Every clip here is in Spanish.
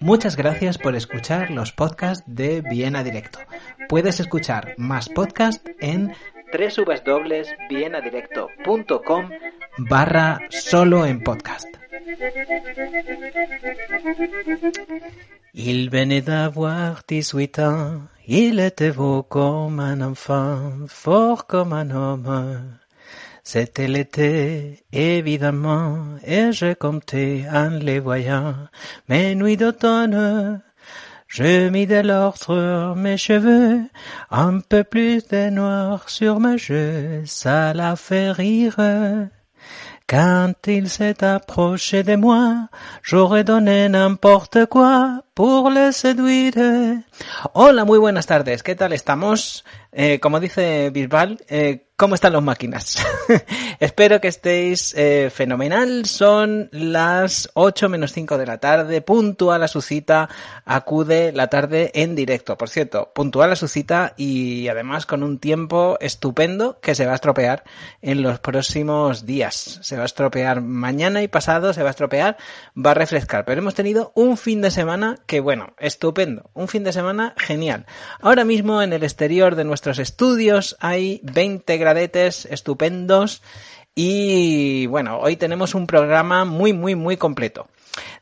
Muchas gracias por escuchar los podcasts de Viena Directo. Puedes escuchar más podcasts en www.vienadirecto.com barra solo en podcast. Il venait d'avoir 18 ans, il était beau comme un enfant, fort comme un homme. C'était l'été, évidemment, et je comptais en les voyant, mes nuits d'automne. Je mis de l'or sur mes cheveux, un peu plus de noir sur mes jeux, ça la fait rire. Quand il s'est approché de moi, j'aurais donné n'importe quoi pour le séduire. Hola, muy buenas tardes. ¿Qué tal estamos? Eh, como dice Bisbal, eh, ¿cómo están los máquinas? Espero que estéis eh, fenomenal. Son las 8 menos 5 de la tarde. Puntual a su cita. Acude la tarde en directo. Por cierto, puntual a su cita y además con un tiempo estupendo que se va a estropear en los próximos días. Se va a estropear mañana y pasado, se va a estropear, va a refrescar. Pero hemos tenido un fin de semana que, bueno, estupendo. Un fin de semana genial. Ahora mismo en el exterior de nuestros estudios hay 20 gradetes estupendos y bueno, hoy tenemos un programa muy, muy, muy completo.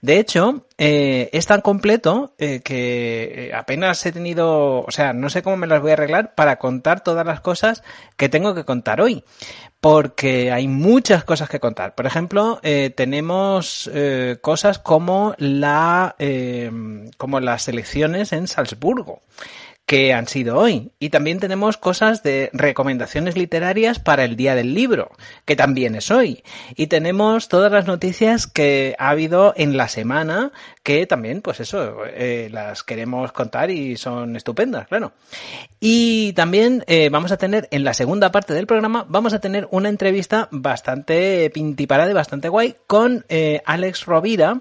De hecho, eh, es tan completo eh, que apenas he tenido, o sea, no sé cómo me las voy a arreglar para contar todas las cosas que tengo que contar hoy. Porque hay muchas cosas que contar. Por ejemplo, eh, tenemos cosas como la, como las elecciones en Salzburgo que han sido hoy. Y también tenemos cosas de recomendaciones literarias para el Día del Libro, que también es hoy. Y tenemos todas las noticias que ha habido en la semana, que también, pues eso, eh, las queremos contar y son estupendas, claro. Y también eh, vamos a tener, en la segunda parte del programa, vamos a tener una entrevista bastante pintiparada y bastante guay con eh, Alex Rovira,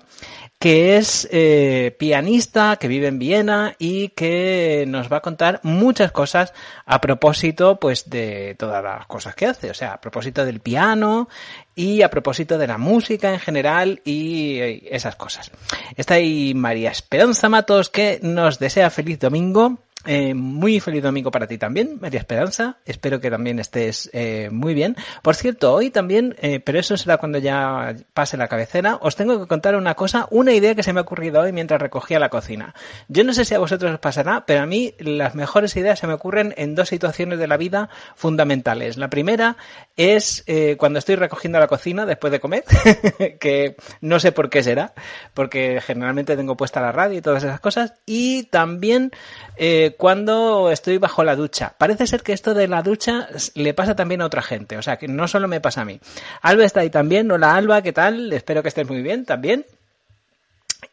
que es eh, pianista, que vive en Viena y que nos va a contar muchas cosas a propósito pues de todas las cosas que hace, o sea, a propósito del piano y a propósito de la música en general y esas cosas. Está ahí María Esperanza Matos que nos desea feliz domingo eh, muy feliz domingo para ti también, María Esperanza. Espero que también estés eh, muy bien. Por cierto, hoy también, eh, pero eso será cuando ya pase la cabecera, os tengo que contar una cosa, una idea que se me ha ocurrido hoy mientras recogía la cocina. Yo no sé si a vosotros os pasará, pero a mí las mejores ideas se me ocurren en dos situaciones de la vida fundamentales. La primera es eh, cuando estoy recogiendo la cocina después de comer, que no sé por qué será, porque generalmente tengo puesta la radio y todas esas cosas, y también eh, cuando estoy bajo la ducha. Parece ser que esto de la ducha le pasa también a otra gente, o sea, que no solo me pasa a mí. Alba está ahí también, hola Alba, ¿qué tal? Espero que estés muy bien también.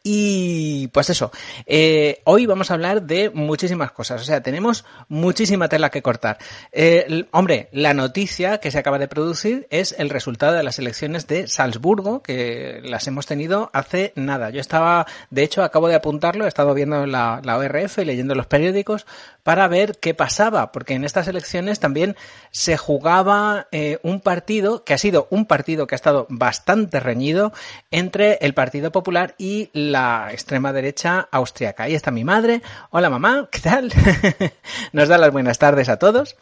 Y pues eso, eh, hoy vamos a hablar de muchísimas cosas, o sea, tenemos muchísima tela que cortar. Eh, hombre, la noticia que se acaba de producir es el resultado de las elecciones de Salzburgo, que las hemos tenido hace nada. Yo estaba, de hecho, acabo de apuntarlo, he estado viendo la, la ORF y leyendo los periódicos para ver qué pasaba, porque en estas elecciones también se jugaba eh, un partido que ha sido un partido que ha estado bastante reñido entre el Partido Popular y la extrema derecha austriaca. Ahí está mi madre. Hola mamá, ¿qué tal? Nos da las buenas tardes a todos.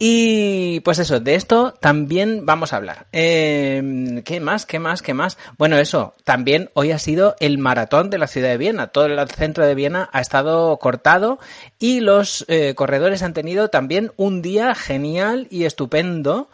Y pues eso, de esto también vamos a hablar. Eh, ¿Qué más? ¿Qué más? ¿Qué más? Bueno, eso, también hoy ha sido el maratón de la ciudad de Viena. Todo el centro de Viena ha estado cortado y los eh, corredores han tenido también un día genial y estupendo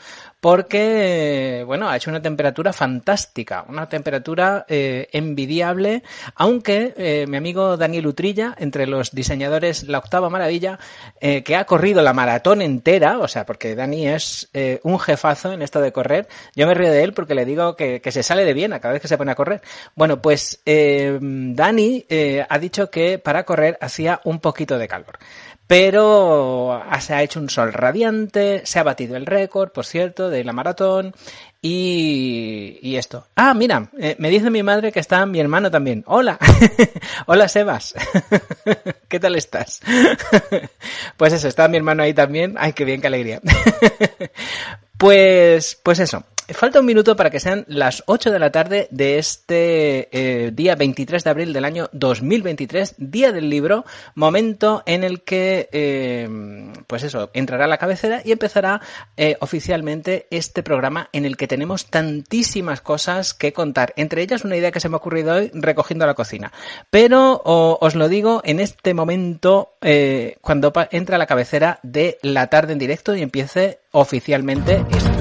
porque, bueno, ha hecho una temperatura fantástica, una temperatura eh, envidiable, aunque eh, mi amigo Daniel Utrilla, entre los diseñadores La Octava Maravilla, eh, que ha corrido la maratón entera, o sea, porque Dani es eh, un jefazo en esto de correr, yo me río de él porque le digo que, que se sale de Viena cada vez que se pone a correr. Bueno, pues eh, Dani eh, ha dicho que para correr hacía un poquito de calor pero se ha hecho un sol radiante, se ha batido el récord, por cierto, de la maratón y, y esto. Ah, mira, eh, me dice mi madre que está mi hermano también. Hola, hola Sebas, ¿qué tal estás? pues eso, está mi hermano ahí también. Ay, qué bien, qué alegría. Pues, pues eso. Falta un minuto para que sean las 8 de la tarde de este eh, día 23 de abril del año 2023, día del libro, momento en el que, eh, pues eso, entrará la cabecera y empezará eh, oficialmente este programa en el que tenemos tantísimas cosas que contar. Entre ellas una idea que se me ha ocurrido hoy recogiendo la cocina. Pero os lo digo en este momento, cuando entra la cabecera de la tarde en directo y empiece oficialmente esto.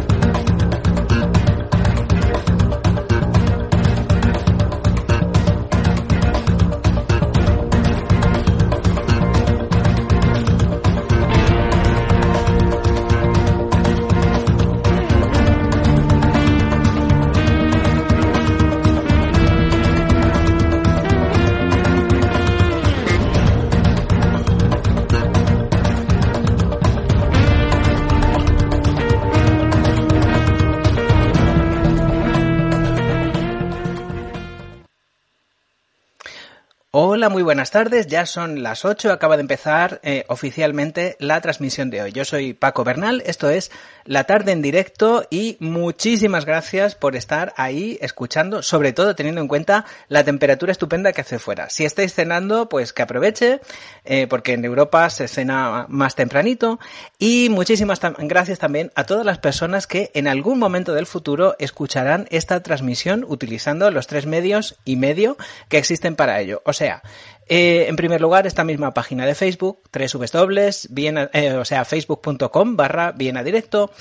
Muy buenas tardes. Ya son las 8. Acaba de empezar eh, oficialmente la transmisión de hoy. Yo soy Paco Bernal. Esto es La Tarde en directo y muchísimas gracias por estar ahí escuchando, sobre todo teniendo en cuenta la temperatura estupenda que hace fuera. Si estáis cenando, pues que aproveche, eh, porque en Europa se cena más tempranito. Y muchísimas gracias también a todas las personas que en algún momento del futuro escucharán esta transmisión utilizando los tres medios y medio que existen para ello. O sea, eh, en primer lugar, esta misma página de Facebook, www, bien, eh, o sea, facebook.com barra Viena Directo,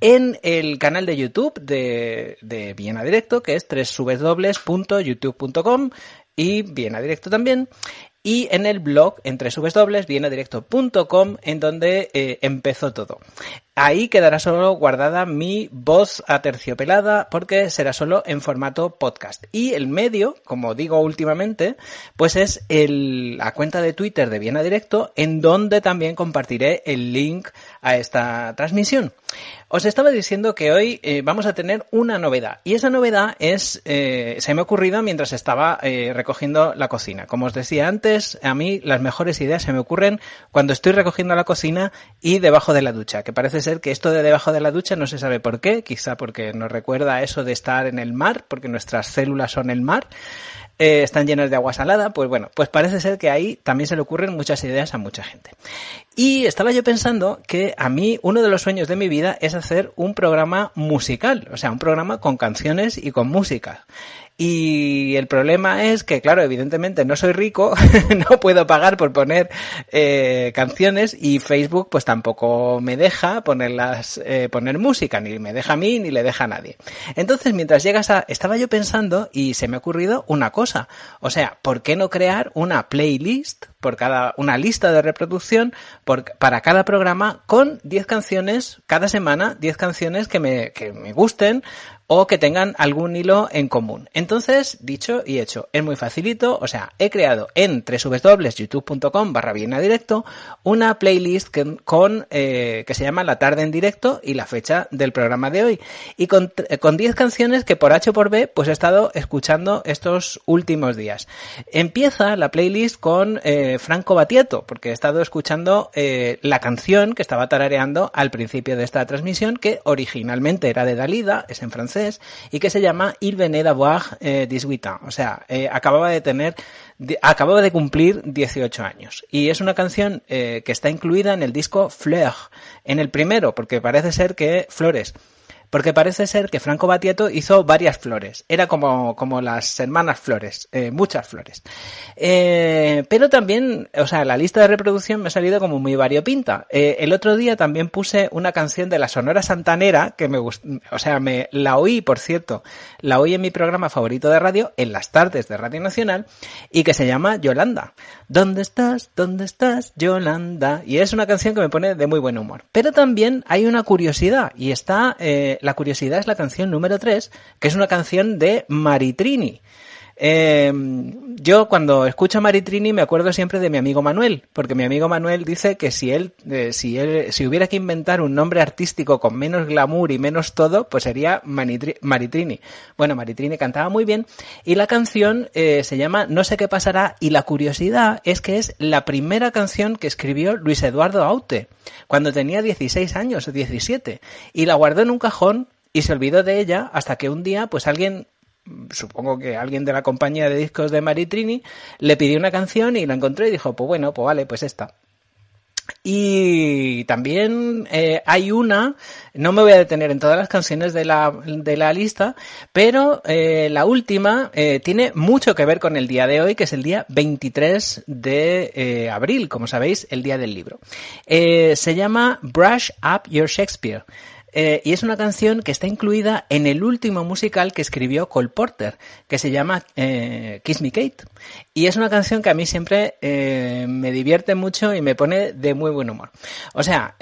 en el canal de YouTube de, de Viena Directo, que es www.youtube.com y Viena Directo también, y en el blog en www.vienadirecto.com en donde eh, empezó todo. Ahí quedará solo guardada mi voz aterciopelada porque será solo en formato podcast. Y el medio, como digo últimamente, pues es la cuenta de Twitter de Viena Directo en donde también compartiré el link a esta transmisión. Os estaba diciendo que hoy eh, vamos a tener una novedad y esa novedad es, eh, se me ha ocurrido mientras estaba eh, recogiendo la cocina. Como os decía antes, a mí las mejores ideas se me ocurren cuando estoy recogiendo la cocina y debajo de la ducha, que parece ser que esto de debajo de la ducha no se sabe por qué, quizá porque nos recuerda eso de estar en el mar, porque nuestras células son el mar. Eh, están llenas de agua salada, pues bueno, pues parece ser que ahí también se le ocurren muchas ideas a mucha gente. Y estaba yo pensando que a mí uno de los sueños de mi vida es hacer un programa musical, o sea, un programa con canciones y con música. Y el problema es que, claro, evidentemente no soy rico, no puedo pagar por poner eh, canciones y Facebook pues tampoco me deja ponerlas, eh, poner música, ni me deja a mí ni le deja a nadie. Entonces, mientras llegas a, estaba yo pensando y se me ha ocurrido una cosa. O sea, ¿por qué no crear una playlist por cada, una lista de reproducción para cada programa con 10 canciones cada semana, 10 canciones que me, que me gusten o que tengan algún hilo en común. Entonces, dicho y hecho, es muy facilito, o sea, he creado en www.youtube.com barra bien directo una playlist que, con, eh, que se llama La tarde en directo y la fecha del programa de hoy. Y con, con 10 canciones que por H o por B pues he estado escuchando estos últimos días. Empieza la playlist con eh, Franco Batieto, porque he estado escuchando eh, la canción que estaba tarareando al principio de esta transmisión, que originalmente era de Dalida, es en francés, y que se llama Il venait d'avoir eh, 18 ans. O sea, eh, acababa de tener, acababa de cumplir 18 años. Y es una canción eh, que está incluida en el disco Fleur, en el primero, porque parece ser que Flores porque parece ser que Franco Batieto hizo varias flores. Era como, como las hermanas flores, eh, muchas flores. Eh, pero también, o sea, la lista de reproducción me ha salido como muy variopinta. Eh, el otro día también puse una canción de la Sonora Santanera que me gustó, o sea, me la oí, por cierto, la oí en mi programa favorito de radio, en las tardes de Radio Nacional, y que se llama Yolanda. ¿Dónde estás? ¿Dónde estás, Yolanda? Y es una canción que me pone de muy buen humor. Pero también hay una curiosidad, y está eh, la curiosidad es la canción número 3, que es una canción de Maritrini. Eh, yo cuando escucho a Maritrini me acuerdo siempre de mi amigo Manuel, porque mi amigo Manuel dice que si él, eh, si él, si hubiera que inventar un nombre artístico con menos glamour y menos todo, pues sería Maritrini. Bueno, Maritrini cantaba muy bien y la canción eh, se llama No sé qué pasará y la curiosidad es que es la primera canción que escribió Luis Eduardo Aute cuando tenía 16 años o 17 y la guardó en un cajón y se olvidó de ella hasta que un día, pues alguien supongo que alguien de la compañía de discos de Maritrini le pidió una canción y la encontró y dijo, pues bueno, pues vale, pues esta. Y también eh, hay una, no me voy a detener en todas las canciones de la, de la lista, pero eh, la última eh, tiene mucho que ver con el día de hoy, que es el día 23 de abril, como sabéis, el día del libro. se llama Brush Up Your Shakespeare. Eh, y es una canción que está incluida en el último musical que escribió Cole Porter, que se llama eh, Kiss Me Kate. Y es una canción que a mí siempre eh, me divierte mucho y me pone de muy buen humor. O sea,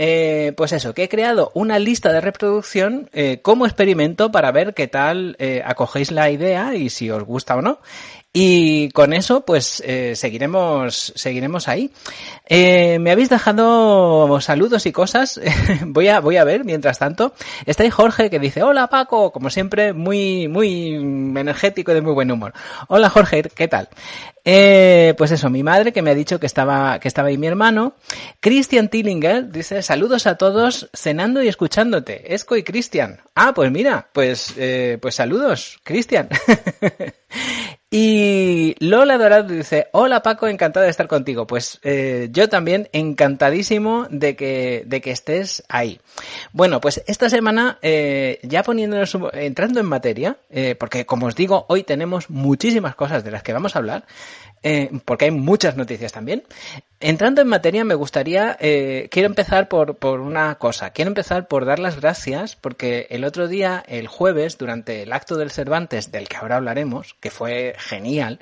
pues eso, que he creado una lista de reproducción como experimento para ver qué tal acogéis la idea y si os gusta o no. Y con eso, pues eh, seguiremos, seguiremos ahí. Eh, me habéis dejado saludos y cosas. voy a, voy a ver mientras tanto. Está ahí Jorge que dice, hola Paco, como siempre, muy, muy energético y de muy buen humor. Hola Jorge, ¿qué tal? Eh, pues eso, mi madre que me ha dicho que estaba, que estaba ahí mi hermano. Christian Tillinger dice, saludos a todos, cenando y escuchándote. Esco y Cristian. Ah, pues mira, pues, pues saludos, Cristian. Y Lola Dorado dice, hola Paco, encantado de estar contigo. Pues eh, yo también encantadísimo de que, de que estés ahí. Bueno, pues esta semana, eh, ya poniéndonos, entrando en materia, eh, porque como os digo, hoy tenemos muchísimas cosas de las que vamos a hablar, eh, porque hay muchas noticias también. Entrando en materia, me gustaría, eh, quiero empezar por, por una cosa. Quiero empezar por dar las gracias porque el otro día, el jueves, durante el acto del Cervantes, del que ahora hablaremos, que fue genial,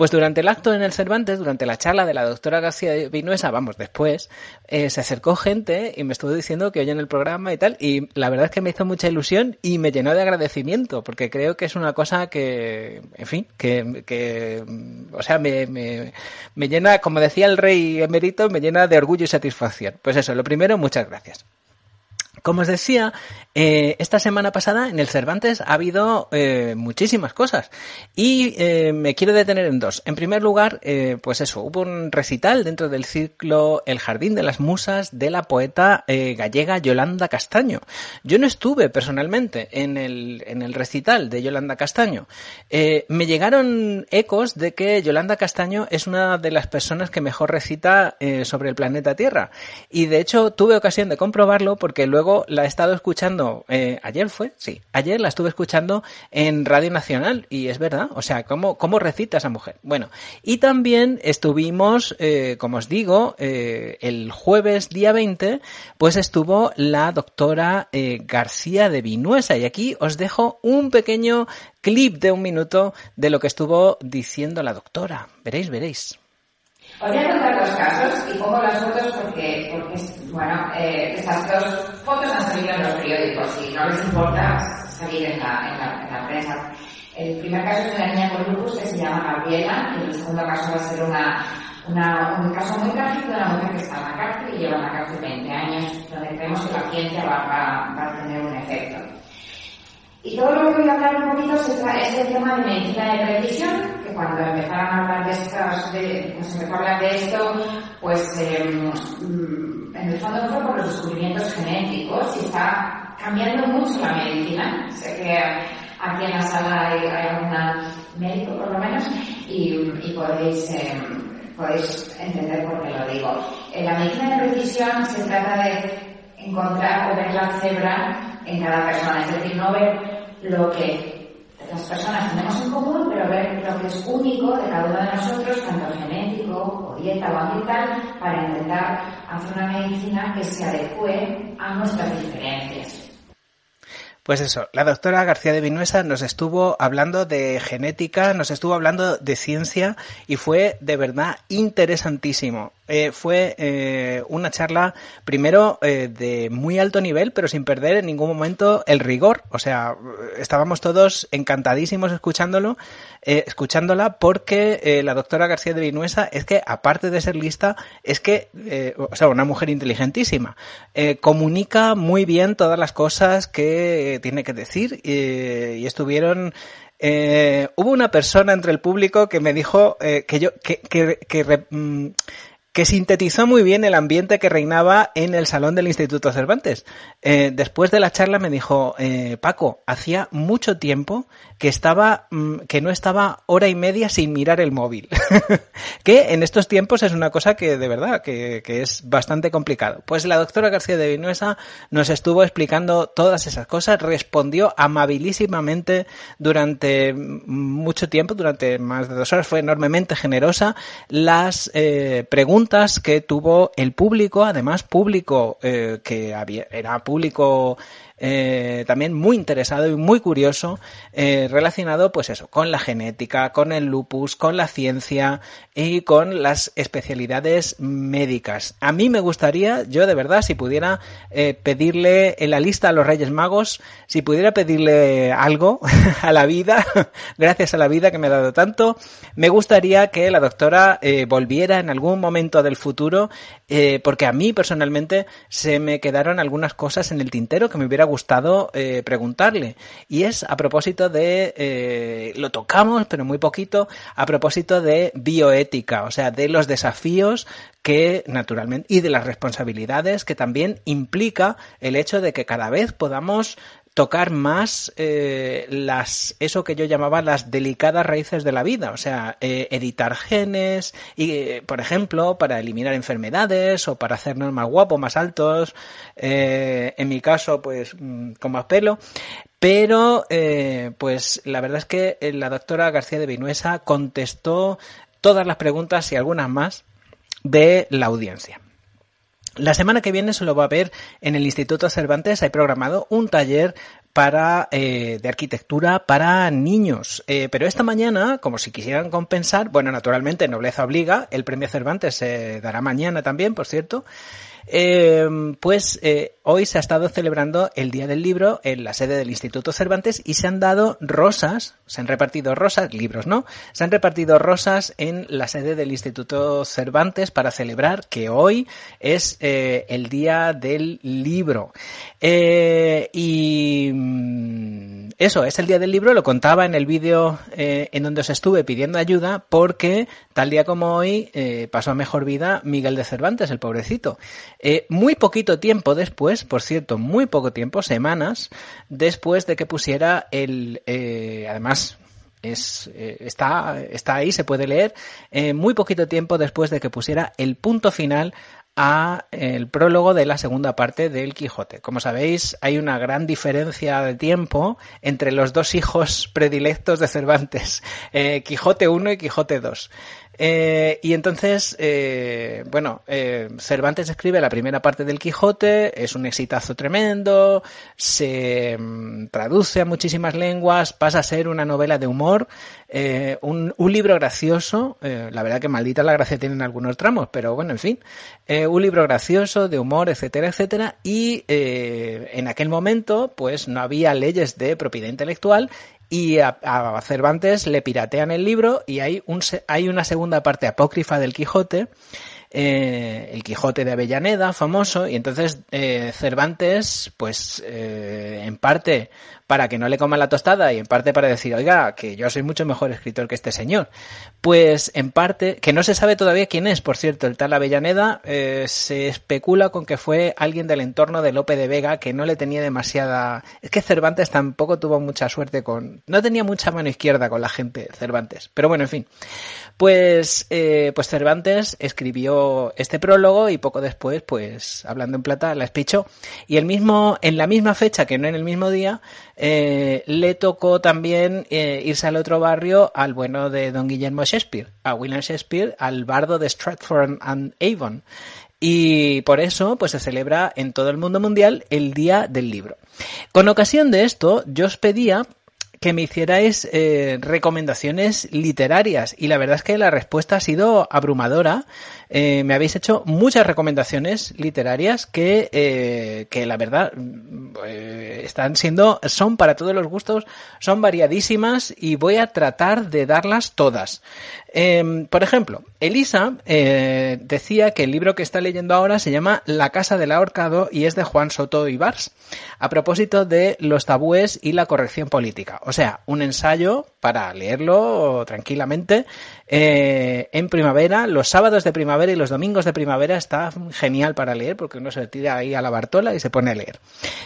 pues durante el acto en el Cervantes, durante la charla de la doctora García Vinuesa, vamos, después, eh, se acercó gente y me estuvo diciendo que oyen el programa y tal, y la verdad es que me hizo mucha ilusión y me llenó de agradecimiento, porque creo que es una cosa que, en fin, que, que o sea, me, me, me llena, como decía el rey emérito, me llena de orgullo y satisfacción. Pues eso, lo primero, muchas gracias. Como os decía, eh, esta semana pasada en el Cervantes ha habido eh, muchísimas cosas y eh, me quiero detener en dos. En primer lugar, pues eso, hubo un recital dentro del ciclo El Jardín de las Musas de la poeta gallega Yolanda Castaño. Yo no estuve personalmente en el, en el recital de Yolanda Castaño. me llegaron ecos de que Yolanda Castaño es una de las personas que mejor recita sobre el planeta Tierra y de hecho tuve ocasión de comprobarlo porque luego la he estado escuchando, eh, ayer fue, sí, ayer la estuve escuchando en Radio Nacional y es verdad, o sea, ¿cómo, cómo recita esa mujer? Bueno, y también estuvimos, eh, como os digo, eh, el jueves día 20, pues estuvo la doctora García de Vinuesa y aquí os dejo un pequeño clip de un minuto de lo que estuvo diciendo la doctora. Veréis, veréis. Os voy a contar dos casos y pongo las fotos porque, porque bueno, eh, estas dos fotos han salido en los periódicos y no les importa salir en la, en la, en la prensa. El primer caso es una niña con lupus que se llama Gabriela y el segundo caso va a ser una, un caso muy trágico de una mujer que está en la cárcel y lleva en la cárcel 20 años, donde creemos que la ciencia va, va, va a tener un efecto. Y todo lo que voy a hablar un poquito es el tema de medicina de precisión, que cuando empezaron a hablar de estas, de, pues empezó a hablar de esto, pues eh, en el fondo fue por los descubrimientos genéticos y está cambiando mucho la medicina. Sé que aquí en la sala hay, hay alguna médico por lo menos y, podéis, eh, podéis entender por qué lo digo. La medicina de precisión se trata de encontrar o ver la cebra en cada persona, es decir, no ver lo que las personas tenemos en común, pero ver lo que es único de cada uno de nosotros, tanto genético o dieta o ambiental, para intentar hacer una medicina que se adecue a nuestras diferencias. Pues eso, la doctora García de Vinuesa nos estuvo hablando de genética, nos estuvo hablando de ciencia y fue de verdad interesantísimo. Eh, fue eh, una charla primero eh, de muy alto nivel, pero sin perder en ningún momento el rigor. O sea, estábamos todos encantadísimos escuchándolo, escuchándola, porque la doctora García de Vinuesa es que, aparte de ser lista, es que, o sea, una mujer inteligentísima, comunica muy bien todas las cosas que tiene que decir y estuvieron hubo una persona entre el público que me dijo que yo que, que, que mm, que sintetizó muy bien el ambiente que reinaba en el salón del Instituto Cervantes. Eh, después de la charla me dijo, eh, Paco, hacía mucho tiempo que estaba, mm, que no estaba hora y media sin mirar el móvil. que en estos tiempos es una cosa que de verdad, que, que, es bastante complicado. Pues la doctora García de Vinuesa nos estuvo explicando todas esas cosas, respondió amabilísimamente durante mucho tiempo, durante más de dos horas, fue enormemente generosa. Las eh, preguntas que tuvo el público, además público eh, que había, era público eh, también muy interesado y muy curioso eh, relacionado pues eso con la genética con el lupus con la ciencia y con las especialidades médicas. A mí me gustaría yo de verdad si pudiera eh, pedirle en la lista a los Reyes Magos si pudiera pedirle algo a la vida gracias a la vida que me ha dado tanto me gustaría que la doctora volviera en algún momento del futuro eh, porque a mí personalmente se me quedaron algunas cosas en el tintero que me hubiera gustado eh, preguntarle. Y es a propósito de, eh, lo tocamos, pero muy poquito, a propósito de bioética, o sea, de los desafíos que naturalmente y de las responsabilidades que también implica el hecho de que cada vez podamos tocar más eh, las eso que yo llamaba las delicadas raíces de la vida, o sea, eh, editar genes y, eh, por ejemplo, para eliminar enfermedades o para hacernos más guapos, más altos, eh, en mi caso, pues mm, con más pelo, pero pues la verdad es que la doctora García de Vinuesa contestó todas las preguntas y algunas más de la audiencia. La semana que viene se lo va a ver en el Instituto Cervantes. Hay programado un taller para eh, de arquitectura para niños. Eh, pero esta mañana, como si quisieran compensar, bueno, naturalmente nobleza obliga, el premio Cervantes se dará mañana también, por cierto. Eh, pues eh, hoy se ha estado celebrando el Día del Libro en la sede del Instituto Cervantes y se han dado rosas, se han repartido rosas, libros, ¿no? Se han repartido rosas en la sede del Instituto Cervantes para celebrar que hoy es eh, el Día del Libro. Eh, y mm, eso, es el Día del Libro, lo contaba en el vídeo eh, en donde os estuve pidiendo ayuda porque tal día como hoy pasó a mejor vida Miguel de Cervantes, el pobrecito. Eh, muy poquito tiempo después, por cierto, muy poco tiempo, semanas, después de que pusiera el, eh, además, es, eh, está, está ahí, se puede leer, muy poquito tiempo después de que pusiera el punto final a el prólogo de la segunda parte del Quijote. Como sabéis, hay una gran diferencia de tiempo entre los dos hijos predilectos de Cervantes, Quijote 1 y Quijote 2. Eh, y entonces, eh, bueno, eh, Cervantes escribe la primera parte del Quijote, es un exitazo tremendo, se mm, traduce a muchísimas lenguas, pasa a ser una novela de humor, un, un, libro gracioso, la verdad que maldita la gracia tienen algunos tramos, pero bueno, en fin, un libro gracioso, de humor, etcétera, etcétera, y en aquel momento, pues no había leyes de propiedad intelectual y a, a, Cervantes le piratean el libro y hay, un, hay una segunda parte apócrifa del Quijote, eh, el Quijote de Avellaneda, famoso, y entonces eh, Cervantes, pues eh, en parte para que no le coman la tostada y en parte para decir, oiga, que yo soy mucho mejor escritor que este señor. Pues en parte, que no se sabe todavía quién es, por cierto, el tal Avellaneda, eh, se especula con que fue alguien del entorno de Lope de Vega que no le tenía demasiada... Es que Cervantes tampoco tuvo mucha suerte con... No tenía mucha mano izquierda con la gente, Cervantes. Pero bueno, en fin. Pues, eh, pues Cervantes escribió este prólogo y poco después, pues, hablando en plata, la espichó. Y el mismo, en la misma fecha, que no en el mismo día, eh, le tocó también eh, irse al otro barrio al bueno de don Guillermo Shakespeare, a William Shakespeare, al bardo de Stratford and Avon. Y por eso, pues se celebra en todo el mundo mundial el Día del Libro. Con ocasión de esto, yo os pedía que me hicierais eh, recomendaciones literarias y la verdad es que la respuesta ha sido abrumadora. Eh, me habéis hecho muchas recomendaciones literarias que, eh, que la verdad eh, están siendo, son para todos los gustos, son variadísimas y voy a tratar de darlas todas. Eh, por ejemplo, Elisa eh, decía que el libro que está leyendo ahora se llama La Casa del Ahorcado y es de Juan Soto Ibars, a propósito de los tabúes y la corrección política. O sea, un ensayo para leerlo tranquilamente eh, en primavera, los sábados de primavera y los domingos de primavera está genial para leer porque uno se tira ahí a la Bartola y se pone a leer.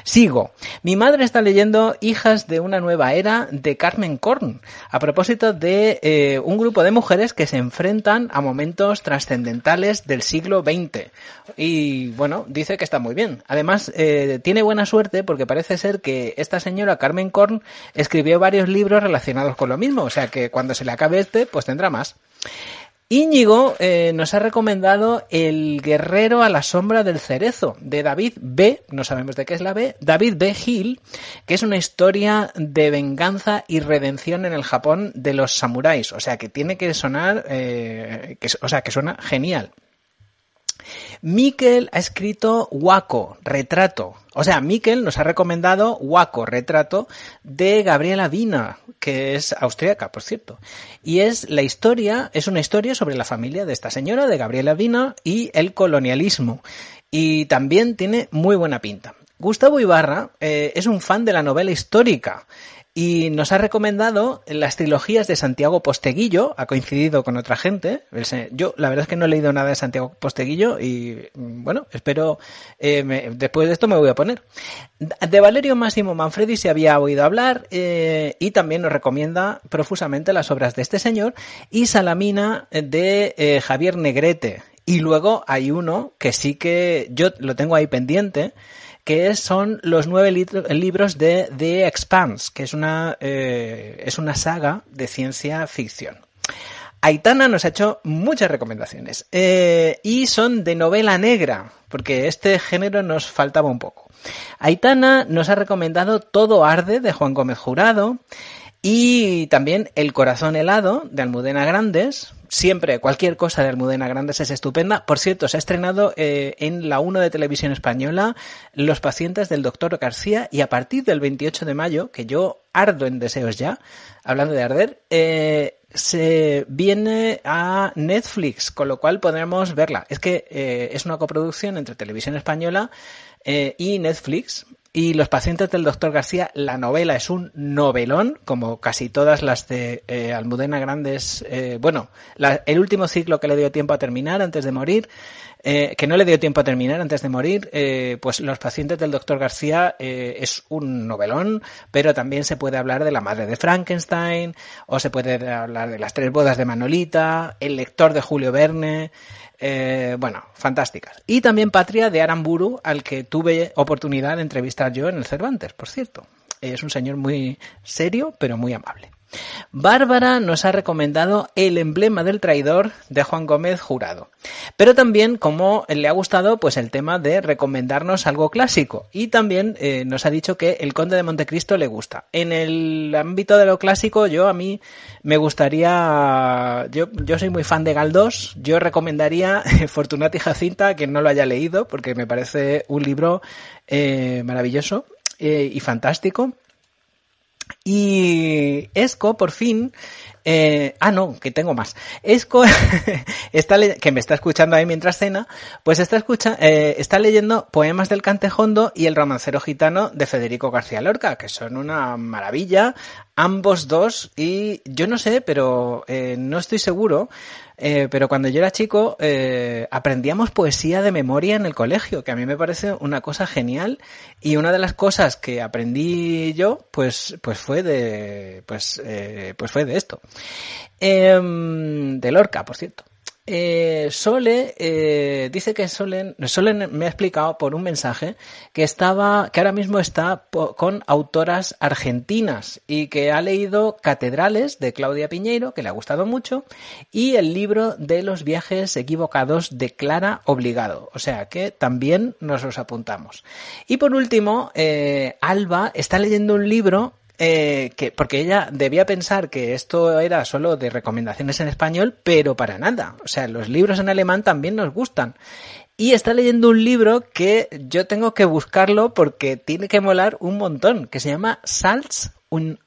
Sigo. Mi madre está leyendo Hijas de una nueva era de Carmen Korn a propósito de eh, un grupo de mujeres que se enfrentan a momentos trascendentales del siglo XX. Y bueno, dice que está muy bien. Además, eh, tiene buena suerte porque parece ser que esta señora Carmen Korn escribió varios libros relacionados con lo mismo. O sea que cuando se le acabe este, pues tendrá más. Íñigo eh, nos ha recomendado El guerrero a la sombra del cerezo de David B, no sabemos de qué es la B, David B. Hill, que es una historia de venganza y redención en el Japón de los samuráis, o sea que tiene que sonar, eh, que, o sea que suena genial. Miquel ha escrito Waco, retrato. O sea, Miquel nos ha recomendado Waco, retrato de Gabriela Vina, que es austríaca, por cierto. Y es la historia, es una historia sobre la familia de esta señora, de Gabriela Vina, y el colonialismo. Y también tiene muy buena pinta. Gustavo Ibarra eh, es un fan de la novela histórica y nos ha recomendado las trilogías de Santiago Posteguillo, ha coincidido con otra gente. Yo la verdad es que no he leído nada de Santiago Posteguillo y bueno, espero, eh, después de esto me voy a poner. De Valerio Máximo Manfredi se había oído hablar eh, y también nos recomienda profusamente las obras de este señor y Salamina de eh, Javier Negrete. Y luego hay uno que sí que yo lo tengo ahí pendiente, que son los nueve libros de The Expanse, que es una, eh, es una saga de ciencia ficción. Aitana nos ha hecho muchas recomendaciones eh, y son de novela negra, porque este género nos faltaba un poco. Aitana nos ha recomendado Todo Arde de Juan Gómez Jurado y también El Corazón Helado de Almudena Grandes, siempre cualquier cosa de Almudena Grandes es estupenda. Por cierto, se ha estrenado eh, en la 1 de Televisión Española Los pacientes del doctor García y a partir del 28 de mayo, que yo ardo en deseos ya, hablando de arder, eh, se viene a Netflix, con lo cual podremos verla. Es que eh, es una coproducción entre Televisión Española y Netflix y Los pacientes del doctor García, la novela es un novelón, como casi todas las de eh, Almudena Grandes. Eh, bueno, el último ciclo que le dio tiempo a terminar antes de morir, eh, que no le dio tiempo a terminar antes de morir, pues Los pacientes del doctor García es un novelón, pero también se puede hablar de la madre de Frankenstein, o se puede hablar de las tres bodas de Manolita, El lector de Julio Verne. Eh, bueno, fantásticas. Y también Patria de Aramburu, al que tuve oportunidad de entrevistar yo en el Cervantes, por cierto. Es un señor muy serio, pero muy amable. Bárbara nos ha recomendado El emblema del traidor de Juan Gómez Jurado. Pero también, como le ha gustado, pues el tema de recomendarnos algo clásico. Y también eh, nos ha dicho que El Conde de Montecristo le gusta. En el ámbito de lo clásico, yo a mí me gustaría. Yo, yo soy muy fan de Galdós. Yo recomendaría Fortunati Jacinta, que no lo haya leído, porque me parece un libro eh, maravilloso eh, y fantástico. Y Esco, por fin, eh, ah, no, que tengo más. Esco, está que me está escuchando ahí mientras cena, pues está, escucha eh, está leyendo Poemas del Cantejondo y El romancero gitano de Federico García Lorca, que son una maravilla, ambos dos, y yo no sé, pero eh, no estoy seguro, eh, pero cuando yo era chico eh, aprendíamos poesía de memoria en el colegio, que a mí me parece una cosa genial y una de las cosas que aprendí yo, pues, pues fue de, pues, eh, pues fue de esto, em, de Lorca, por cierto. Eh, Sole eh, dice que Sole, Sole me ha explicado por un mensaje que estaba, que ahora mismo está con autoras argentinas y que ha leído Catedrales de Claudia Piñeiro, que le ha gustado mucho, y el libro de los viajes equivocados de Clara Obligado. O sea que también nos los apuntamos. Y por último, eh, Alba está leyendo un libro eh, que, porque ella debía pensar que esto era solo de recomendaciones en español, pero para nada. O sea, los libros en alemán también nos gustan. Y está leyendo un libro que yo tengo que buscarlo porque tiene que molar un montón, que se llama Salz und,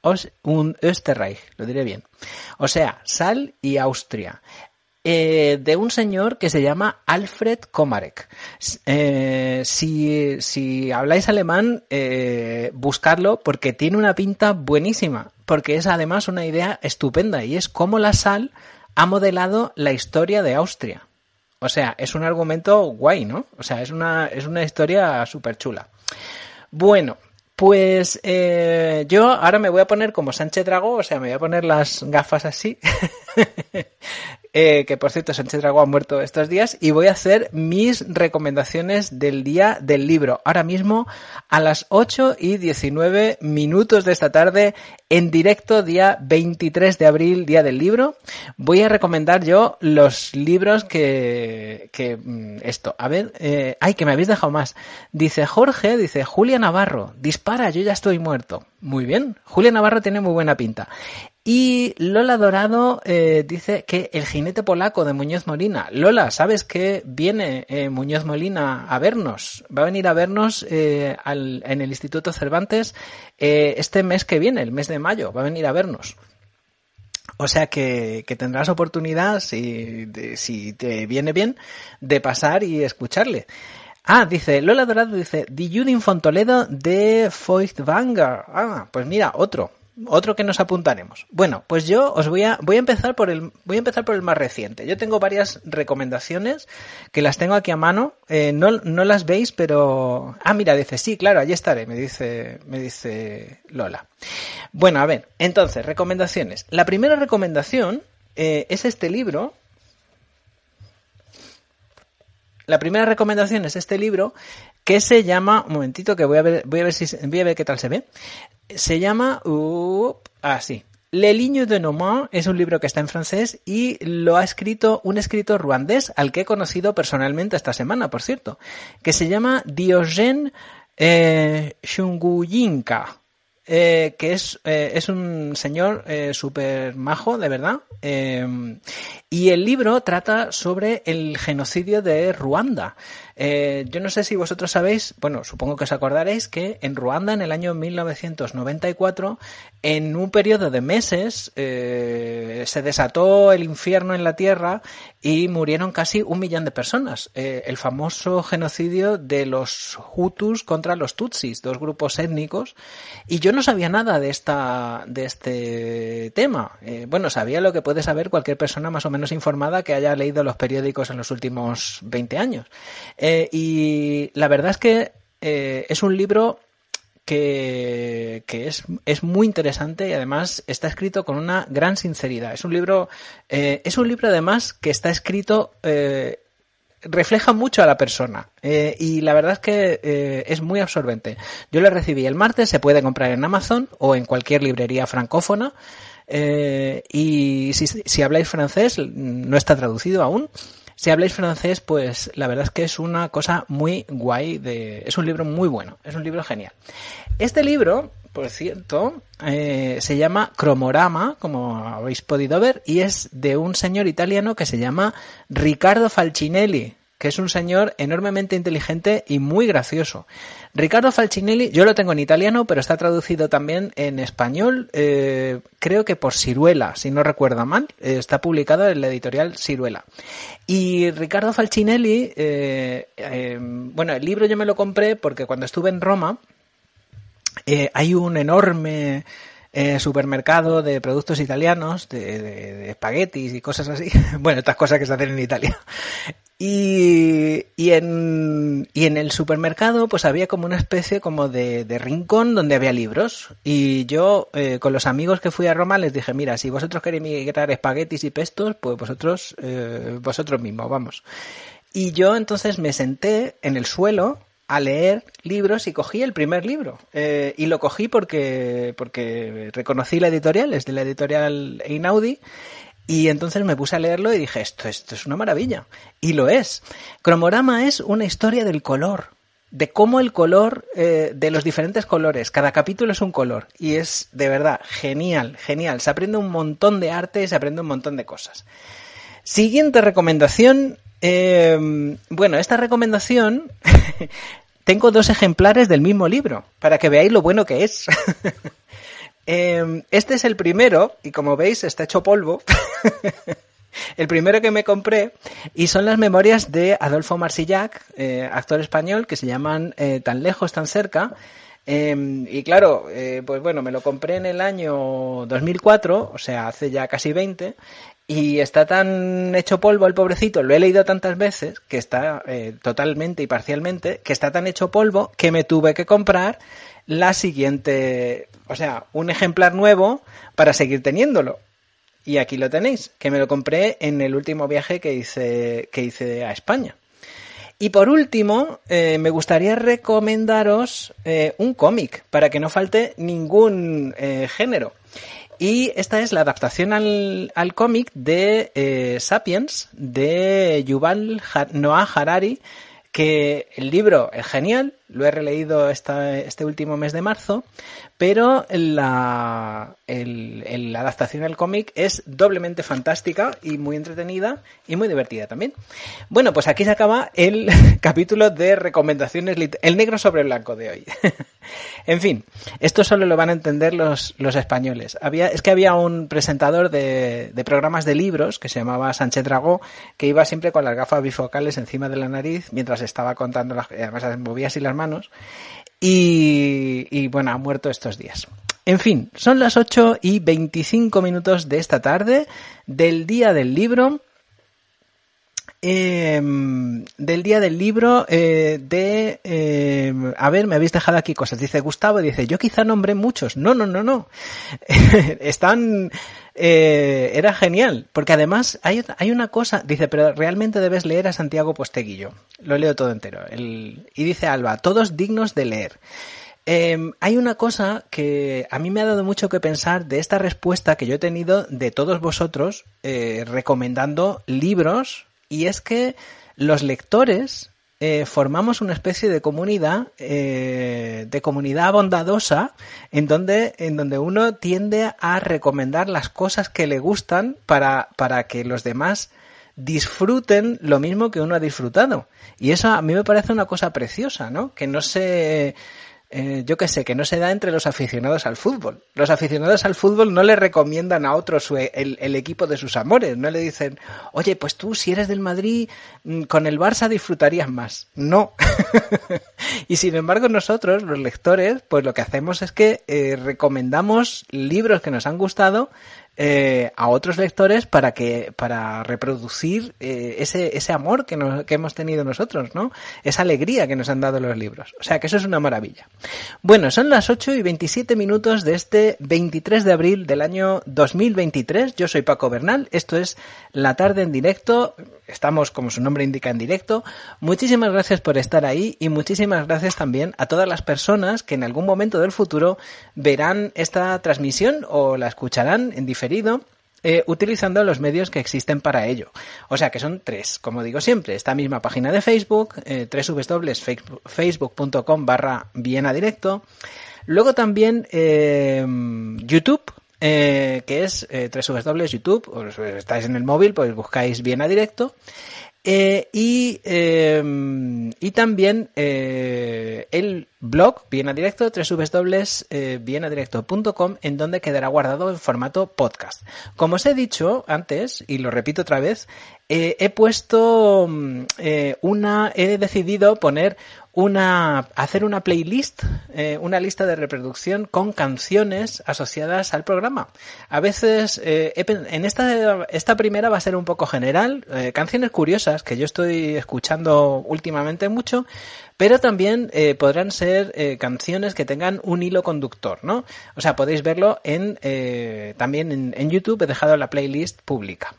Österreich, lo diré bien. O sea, Sal y Austria. Eh, de un señor que se llama Alfred Komarek. Eh, si, si, habláis alemán, eh, buscarlo porque tiene una pinta buenísima, porque es además una idea estupenda y es cómo la sal ha modelado la historia de Austria. O sea, es un argumento guay, ¿no? O sea, es una, es una historia súper chula. Bueno, pues eh, yo ahora me voy a poner como Sánchez Dragó, o sea, me voy a poner las gafas así. Eh, que por cierto, Sánchez Dragó ha muerto estos días, y voy a hacer mis recomendaciones del día del libro. Ahora mismo, a las 8 y 19 minutos de esta tarde, en directo, día 23 de abril, día del libro, voy a recomendar yo los libros que, que mm, esto, a ver, eh, ay, que me habéis dejado más. Dice Jorge, dice Julia Navarro, dispara, yo ya estoy muerto. Muy bien, Julia Navarro tiene muy buena pinta. Y Lola Dorado eh, dice que el jinete polaco de Muñoz Molina. Lola, ¿sabes que viene eh, Muñoz Molina a vernos? Va a venir a vernos eh, al, en el Instituto Cervantes este mes que viene, el mes de mayo. Va a venir a vernos. O sea que, tendrás oportunidad, si, de, si te viene bien, de pasar y escucharle. Ah, dice, Lola Dorado dice, Die Judin von Toledo de Feuchtwanger. Ah, pues mira, otro otro que nos apuntaremos. Bueno, pues yo os voy a voy a empezar por el voy a empezar por el más reciente. Yo tengo varias recomendaciones que las tengo aquí a mano. Eh, no, no las veis, pero ah mira dice sí claro allí estaré me dice me dice Lola. Bueno a ver entonces recomendaciones. La primera recomendación eh, es este libro. La primera recomendación es este libro que se llama, un momentito que voy a ver, voy a ver si, voy a ver qué tal se ve. Se llama, uh, ah, sí. Le Ligne de Nomad es un libro que está en francés y lo ha escrito un escritor ruandés al que he conocido personalmente esta semana, por cierto, que se llama Diogène eh, Shunguyinka. Eh, que es, eh, es un señor eh, súper majo, de verdad. Eh, y el libro trata sobre el genocidio de Ruanda. Eh, yo no sé si vosotros sabéis, bueno, supongo que os acordaréis que en Ruanda en el año 1994, en un periodo de meses, se desató el infierno en la tierra y murieron casi un millón de personas. El famoso genocidio de los Hutus contra los Tutsis, dos grupos étnicos. Y yo no sabía nada de esta, de este tema. Eh, bueno, sabía lo que puede saber cualquier persona más o menos informada que haya leído los periódicos en los últimos 20 años. Eh, y la verdad es que eh, es un libro que, que es, es, muy interesante y además está escrito con una gran sinceridad. Es un libro, es un libro además que está escrito refleja mucho a la persona eh, y la verdad es que eh, es muy absorbente. Yo lo recibí el martes, se puede comprar en Amazon o en cualquier librería francófona eh, y si, si habláis francés no está traducido aún. Si habláis francés, pues la verdad es que es una cosa muy guay. De, es un libro muy bueno, es un libro genial. Este libro, por cierto, eh, se llama Cromorama, como habéis podido ver, y es de un señor italiano que se llama Riccardo Falcinelli que es un señor enormemente inteligente y muy gracioso. Ricardo Falcinelli, yo lo tengo en italiano, pero está traducido también en español, eh, creo que por Ciruela, si no recuerdo mal, eh, está publicado en la editorial Ciruela. Y Ricardo Falcinelli, bueno, el libro yo me lo compré porque cuando estuve en Roma, eh, hay un enorme eh, supermercado de productos italianos, de, de, espaguetis y cosas así. Bueno, estas cosas que se hacen en Italia. Y, en, el supermercado pues había como una especie como de, rincón donde había libros. Y yo eh, con los amigos que fui a Roma les dije, mira, si vosotros queréis migrar espaguetis y pestos, pues vosotros, vosotros mismos, vamos. Y yo entonces me senté en el suelo a leer libros y cogí el primer libro. Eh, y lo cogí porque, porque reconocí la editorial, es de la editorial Einaudi. Y entonces me puse a leerlo y dije, esto, esto es una maravilla. Y lo es. Cromorama es una historia del color, de cómo el color, eh, de los diferentes colores, cada capítulo es un color. Y es de verdad genial, genial. Se aprende un montón de arte y se aprende un montón de cosas. Siguiente recomendación. Eh, bueno, esta recomendación tengo dos ejemplares del mismo libro, para que veáis lo bueno que es. Eh, este es el primero, y como veis está hecho polvo. el primero que me compré y son las memorias de Adolfo Marsillac, eh, actor español, que se llaman eh, Tan lejos, tan cerca. Em, y claro, eh, pues bueno, me lo compré en el año 2004, o sea, hace ya casi 20, y está tan hecho polvo el pobrecito, lo he leído tantas veces, que está eh, totalmente y parcialmente, que está tan hecho polvo que me tuve que comprar la siguiente, o sea, un ejemplar nuevo para seguir teniéndolo. Y aquí lo tenéis, que me lo compré en el último viaje que hice, que hice a España. Y por último, eh, me gustaría recomendaros eh, un cómic, para que no falte ningún género. Y esta es la adaptación al, al cómic de eh, Sapiens de Yuval Noah Harari, que el libro es genial, lo he releído esta, este último mes de marzo, pero la, el, la adaptación al cómic es doblemente fantástica y muy entretenida y muy divertida también. Bueno, pues aquí se acaba el capítulo de recomendaciones, el negro sobre blanco de hoy. en fin, esto solo lo van a entender los, los españoles. Había, es que había un presentador de, de programas de libros que se llamaba Sánchez Dragó, que iba siempre con las gafas bifocales encima de la nariz mientras estaba contando las, además movía así las manos y, bueno, ha muerto estos días. En fin, son las 8 y 25 minutos de esta tarde del día del libro. Em, del día del libro eh, de em, a ver me habéis dejado aquí cosas dice Gustavo dice yo quizá nombré muchos no no no no están eh, era genial, porque además hay, hay, una cosa, dice, pero realmente debes leer a Santiago Posteguillo. Lo leo todo entero. El, y dice Alba, todos dignos de leer. Em, hay una cosa que a mí me ha dado mucho que pensar de esta respuesta que yo he tenido de todos vosotros eh, recomendando libros, y es que los lectores eh, formamos una especie de comunidad, eh, de comunidad bondadosa, en donde, en donde uno tiende a recomendar las cosas que le gustan para, para que los demás disfruten lo mismo que uno ha disfrutado. Y eso a mí me parece una cosa preciosa, ¿no? Que no se, eh, yo qué sé, que no se da entre los aficionados al fútbol. Los aficionados al fútbol no le recomiendan a otros el, el, equipo de sus amores, no le dicen, oye, pues tú si eres del Madrid, mm, con el Barça disfrutarías más. No. y sin embargo nosotros, los lectores, pues lo que hacemos es que eh, recomendamos libros que nos han gustado eh, a otros lectores para que para reproducir eh, ese, ese amor que, nos, que hemos tenido nosotros, ¿no? Esa alegría que nos han dado los libros. O sea que eso es una maravilla. Bueno, son las 8 y 27 minutos de este 23 de abril del año 2023. Yo soy Paco Bernal. Esto es La Tarde en Directo. Estamos, como su nombre indica, en directo. Muchísimas gracias por estar ahí y muchísimas gracias también a todas las personas que en algún momento del futuro verán esta transmisión o la escucharán en diferentes eh, utilizando los medios que existen para ello. O sea que son tres, como digo siempre, esta misma página de Facebook, eh, www.facebook.com barra Viena Directo. Luego también eh, YouTube, eh, que es eh, www.youtube, o estáis en el móvil, pues buscáis Viena Directo. Eh, y, eh, y también eh, el blog Viena Directo, www.vienadirecto.com, en donde quedará guardado en formato podcast. Como os he dicho antes, y lo repito otra vez, he puesto mm, una, he decidido poner una, hacer una playlist, eh, una lista de reproducción con canciones asociadas al programa. A veces, eh, en esta, esta primera va a ser un poco general, eh, canciones curiosas que yo estoy escuchando últimamente mucho, pero también eh, podrán ser eh, canciones que tengan un hilo conductor, ¿no? O sea, podéis verlo en, eh, también en, en YouTube, he dejado la playlist pública.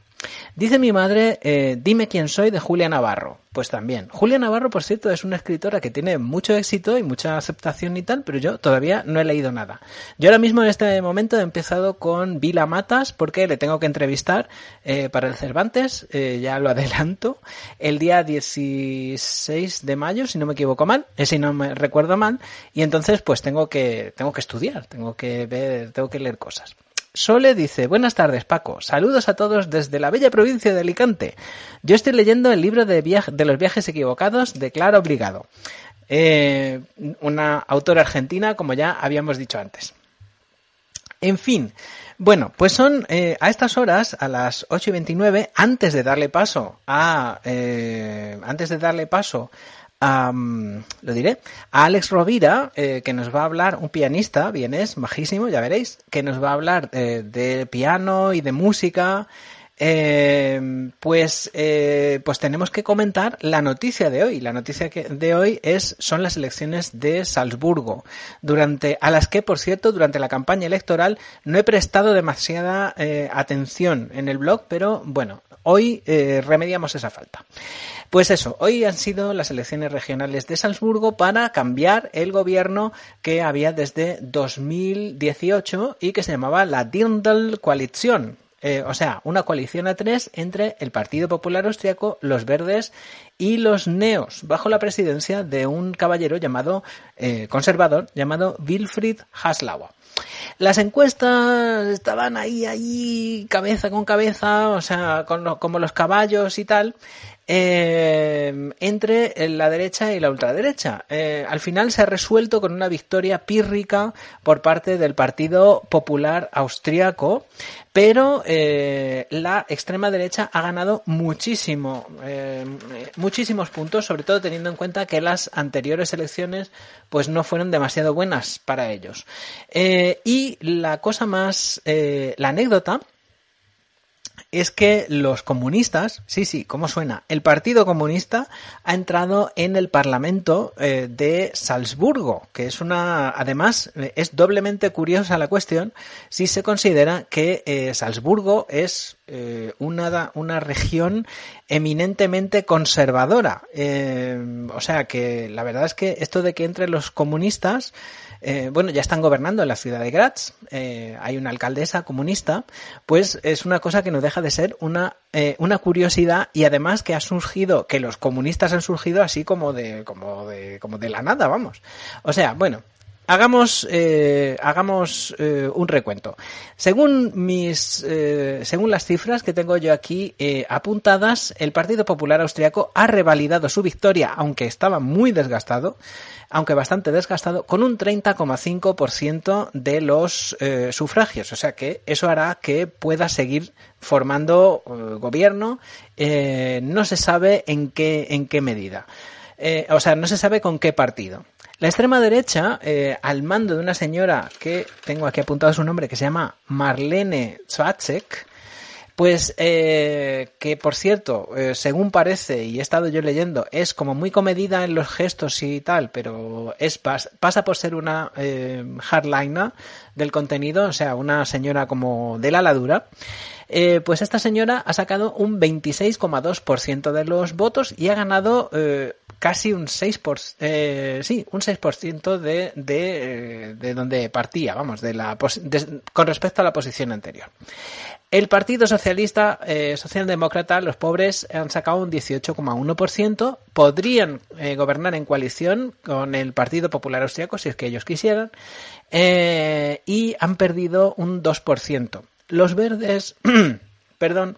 Dice mi madre, eh, dime quién soy de Julia Navarro. Pues también. Julia Navarro, por cierto, es una escritora que tiene mucho éxito y mucha aceptación y tal, pero yo todavía no he leído nada. Yo ahora mismo en este momento he empezado con Vila Matas porque le tengo que entrevistar eh, para el Cervantes, eh, ya lo adelanto, el día 16 de mayo, si no me equivoco mal, eh, si no me recuerdo mal, y entonces pues tengo que, tengo que estudiar, tengo que ver, tengo que leer cosas. Sole dice, buenas tardes Paco, saludos a todos desde la bella provincia de Alicante. Yo estoy leyendo el libro de, los viajes equivocados de Clara Obligado, eh, una autora argentina como ya habíamos dicho antes. En fin, bueno, pues son eh, a estas horas, a las 8 y 29, antes de darle paso a, eh, antes de darle paso lo diré, a Alex Rovira, eh, que nos va a hablar, un pianista vienes, majísimo, ya veréis, que nos va a hablar de piano y de música, eh, pues, eh, pues tenemos que comentar la noticia de hoy. La noticia de hoy es, son las elecciones de Salzburgo, durante, a las que, por cierto, durante la campaña electoral no he prestado demasiada eh, atención en el blog, pero bueno, hoy eh, remediamos esa falta. Pues eso, hoy han sido las elecciones regionales de Salzburgo para cambiar el gobierno que había desde 2018 y que se llamaba la Dirndl Coalition eh, o sea, una coalición a tres entre el Partido Popular Austriaco, los Verdes y los Neos, bajo la presidencia de un caballero llamado, eh, conservador, llamado Wilfried Haslauer. Las encuestas estaban ahí, ahí, cabeza con cabeza, o sea, como los caballos y tal, eh, entre la derecha y la ultraderecha. Eh, al final se ha resuelto con una victoria pírrica por parte del Partido Popular Austriaco, pero eh, la extrema derecha ha ganado muchísimo, muchísimos puntos, sobre todo teniendo en cuenta que las anteriores elecciones pues no fueron demasiado buenas para ellos. y la cosa más, la anécdota es que los comunistas, sí, sí, ¿cómo suena? El Partido Comunista ha entrado en el Parlamento eh, de Salzburgo, que es una, además, eh, es doblemente curiosa la cuestión si se considera que eh, Salzburgo es una, una región eminentemente conservadora. o sea que la verdad es que esto de que entre los comunistas eh, bueno, ya están gobernando en la ciudad de Graz, eh, hay una alcaldesa comunista, pues es una cosa que no deja de ser una, eh, una curiosidad y además que ha surgido, que los comunistas han surgido así como de, como de, como de la nada, vamos. O sea, bueno, hagamos, eh, hagamos eh, un recuento. Según mis, eh, según las cifras que tengo yo aquí eh, apuntadas, el Partido Popular Austriaco ha revalidado su victoria, aunque estaba muy desgastado, aunque bastante desgastado, con un 30,5% de los sufragios. O sea que eso hará que pueda seguir formando gobierno. no se sabe en qué, en qué medida. O sea, no se sabe con qué partido. La extrema derecha, eh, al mando de una señora que tengo aquí apuntado su nombre, que se llama Marlene Zwatzek, pues eh, que por cierto, eh, según parece y he estado yo leyendo, es como muy comedida en los gestos y tal, pero es pasa por ser una eh, hardliner del contenido, o sea, una señora como de la ladura. Eh, pues esta señora ha sacado un 26,2% de los votos y ha ganado eh, casi un 6%, eh, sí, un 6% de, de, de donde partía, vamos, de la, con respecto a la posición anterior. El Partido Socialista Socialdemócrata, los pobres, han sacado un 18,1%. Podrían gobernar en coalición con el Partido Popular Austriaco, si es que ellos quisieran, y han perdido un 2%. Los verdes, perdón,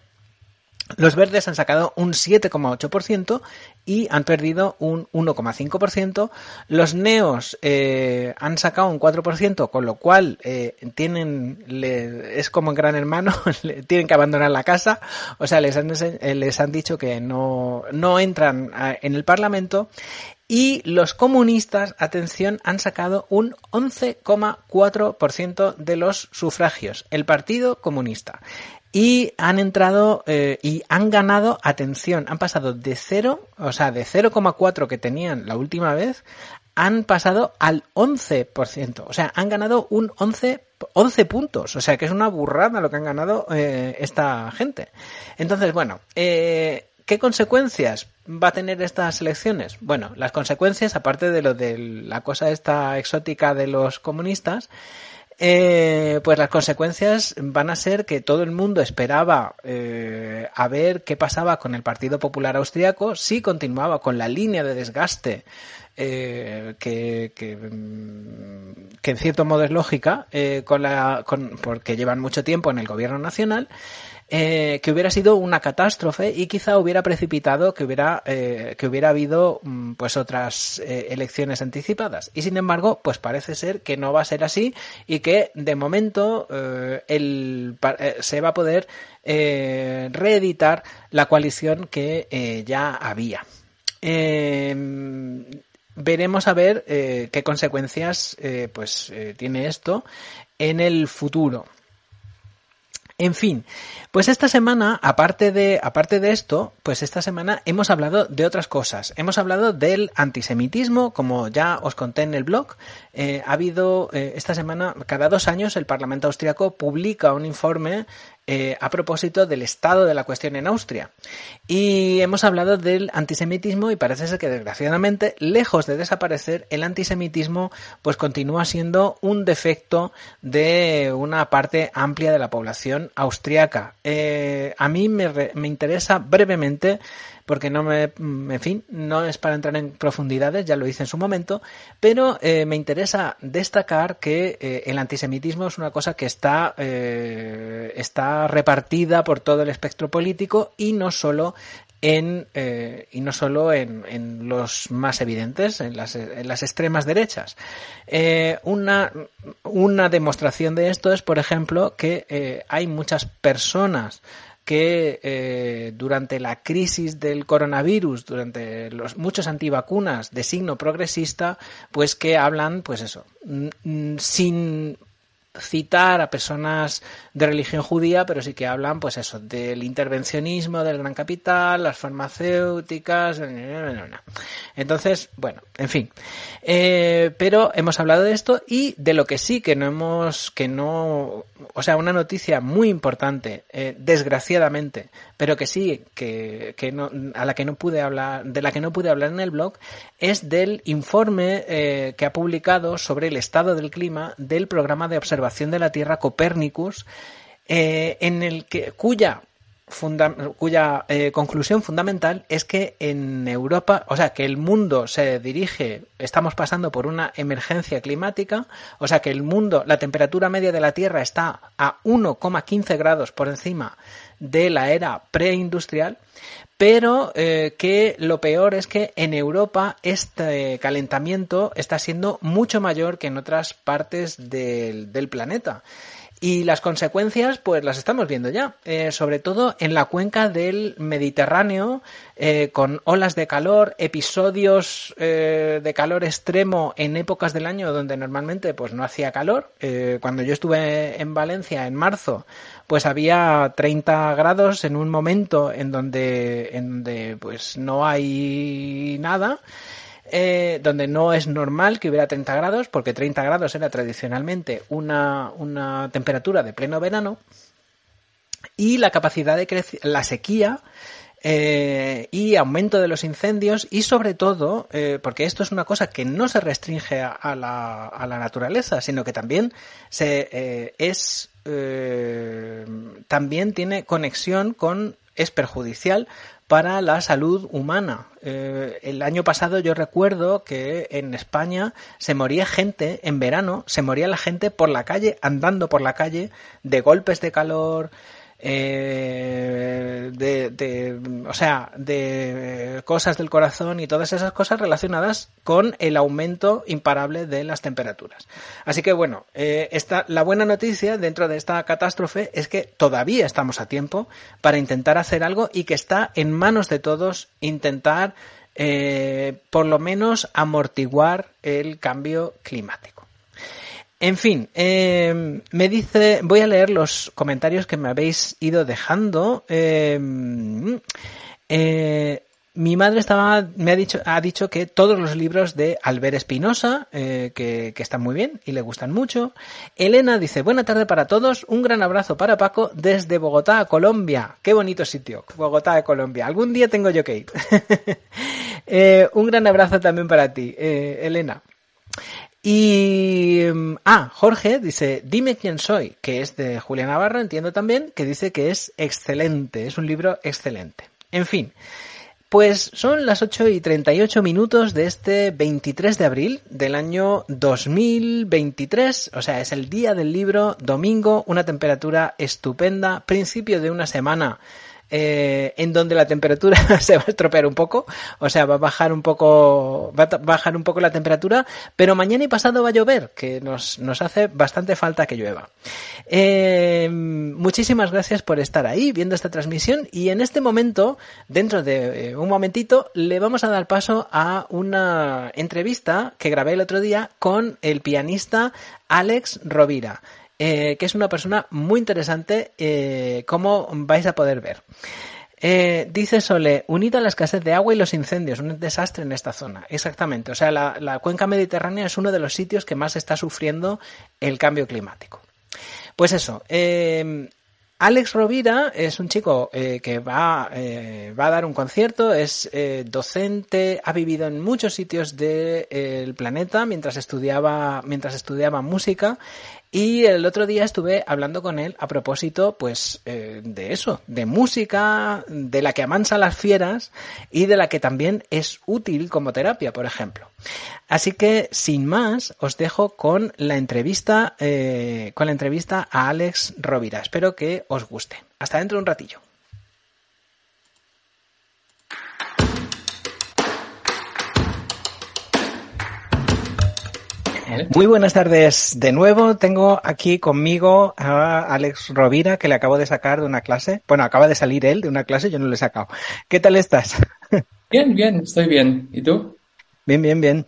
los verdes han sacado un 7,8% y han perdido un 1,5%. Los neos eh, han sacado un 4%, con lo cual eh, tienen es como en Gran Hermano, tienen que abandonar la casa. O sea, les han, eh, les han dicho que no, no entran en el Parlamento. Y los comunistas, atención, han sacado un 11,4% de los sufragios. El Partido Comunista y han entrado eh, y han ganado, atención, han pasado de 0, o sea, de 0,4 que tenían la última vez, han pasado al 11%, o sea, han ganado un 11 11 puntos, o sea que es una burrada lo que han ganado eh, esta gente. Entonces, bueno, eh, ¿qué consecuencias va a tener estas elecciones? Bueno, las consecuencias, aparte de lo de la cosa esta exótica de los comunistas, eh, pues las consecuencias van a ser que todo el mundo esperaba eh, a ver qué pasaba con el Partido Popular Austriaco, si continuaba con la línea de desgaste eh, que, mm, que, en cierto modo es lógica, eh, con la, con, porque llevan mucho tiempo en el gobierno nacional, eh, que hubiera sido una catástrofe y quizá hubiera precipitado que hubiera, eh, que hubiera habido mm, pues otras eh, elecciones anticipadas. Y sin embargo, pues parece ser que no va a ser así y que de momento el, se va a poder reeditar la coalición que ya había. veremos a ver qué consecuencias pues tiene esto en el futuro. En fin, pues esta semana, aparte de, aparte de esto, pues esta semana hemos hablado de otras cosas. Hemos hablado del antisemitismo, como ya os conté en el blog. Eh, ha habido eh, esta semana, cada dos años, el Parlamento austriaco publica un informe eh, a propósito del estado de la cuestión en Austria. Y hemos hablado del antisemitismo y parece ser que desgraciadamente, lejos de desaparecer, el antisemitismo pues continúa siendo un defecto de una parte amplia de la población austriaca. Eh, a mí me, me interesa brevemente porque no me, en fin, no es para entrar en profundidades, ya lo hice en su momento, pero eh, me interesa destacar que eh, el antisemitismo es una cosa que está, eh, está repartida por todo el espectro político y no solo en, y no solo en, los más evidentes, en las, en las extremas derechas. una, una demostración de esto es, por ejemplo, que hay muchas personas que eh, durante la crisis del coronavirus, durante los muchos antivacunas de signo progresista, pues que hablan, pues eso, sin citar a personas de religión judía, pero sí que hablan, pues eso, del intervencionismo del gran capital, las farmacéuticas. Entonces, bueno, en fin. Eh, pero hemos hablado de esto y de lo que sí que no hemos, que no, o sea, una noticia muy importante, eh, desgraciadamente, pero que sí, que, que no, a la que no pude hablar, de la que no pude hablar en el blog, es del informe eh, que ha publicado sobre el estado del clima del programa de observación de la Tierra Copernicus, eh, en el que, cuya cuya eh, conclusión fundamental es que en Europa, o sea, que el mundo se dirige, estamos pasando por una emergencia climática, o sea, que el mundo, la temperatura media de la Tierra está a 1,15 grados por encima de la era preindustrial, pero eh, que lo peor es que en Europa este calentamiento está siendo mucho mayor que en otras partes del, del planeta. Y las consecuencias, pues las estamos viendo ya, eh, sobre todo en la cuenca del Mediterráneo, eh, con olas de calor, episodios eh, de calor extremo en épocas del año donde normalmente pues no hacía calor. cuando yo estuve en Valencia en marzo, pues había 30 grados en un momento en donde, en donde pues no hay nada. Eh, donde no es normal que hubiera 30 grados, porque 30 grados era tradicionalmente una, una temperatura de pleno verano, y la capacidad de la sequía eh, y aumento de los incendios y sobre todo, eh, porque esto es una cosa que no se restringe a, la, a la, naturaleza, sino que también se es también tiene conexión con es perjudicial para la salud humana. Eh, el año pasado yo recuerdo que en España se moría gente en verano, se moría la gente por la calle, andando por la calle, de golpes de calor, eh, de, o sea, de cosas del corazón y todas esas cosas relacionadas con el aumento imparable de las temperaturas. Así que bueno, eh, la buena noticia dentro de esta catástrofe es que todavía estamos a tiempo para intentar hacer algo y que está en manos de todos intentar eh, por lo menos amortiguar el cambio climático. En fin, em, me dice, voy a leer los comentarios que me habéis ido dejando. Em, eh, mi madre estaba, me ha dicho, ha dicho que todos los libros de Albert Espinosa, eh, que, están muy bien y le gustan mucho. Elena dice, buena tarde para todos, un gran abrazo para Paco desde Bogotá, Colombia. Qué bonito sitio, Bogotá, Colombia. Algún día tengo yo que ir. Eh, un gran abrazo también para ti, Elena. Y. Mm, ah, Jorge dice: Dime quién soy, que es de Julia Navarro, entiendo también, que dice que es excelente, es un libro excelente. En fin. Pues son las 8 y 38 minutos de este 23 de abril del año 2023, o sea, es el día del libro, domingo, una temperatura estupenda, principio de una semana eh, en donde la temperatura se va a estropear un poco, o sea, va a bajar un poco, va a bajar un poco la temperatura, pero mañana y pasado va a llover, que nos, nos hace bastante falta que llueva. Eh, muchísimas gracias por estar ahí viendo esta transmisión y en este momento, dentro de eh, un momentito, le vamos a dar paso a una entrevista que grabé el otro día con el pianista Alex Rovira. Eh, que es una persona muy interesante, eh, como vais a poder ver. Eh, dice Sole, unida a la escasez de agua y los incendios, un desastre en esta zona. Exactamente. O sea, la, cuenca mediterránea es uno de los sitios que más está sufriendo el cambio climático. Pues eso. Alex Rovira es un chico que va, va, a dar un concierto, es docente, ha vivido en muchos sitios del planeta mientras estudiaba, mientras estudiaba música y el otro día estuve hablando con él a propósito, pues, eh, de eso, de música, de la que amansa las fieras y de la que también es útil como terapia, por ejemplo. Así que, sin más, os dejo con la entrevista, eh, con la entrevista a Alex Rovira. Espero que os guste. Hasta dentro de un ratillo. Muy buenas tardes de nuevo. Tengo aquí conmigo a Alex Rovira, que le acabo de sacar de una clase. Bueno, acaba de salir él de una clase, yo no le he sacado. ¿Qué tal estás? Bien, bien, estoy bien. ¿Y tú? Bien, bien, bien.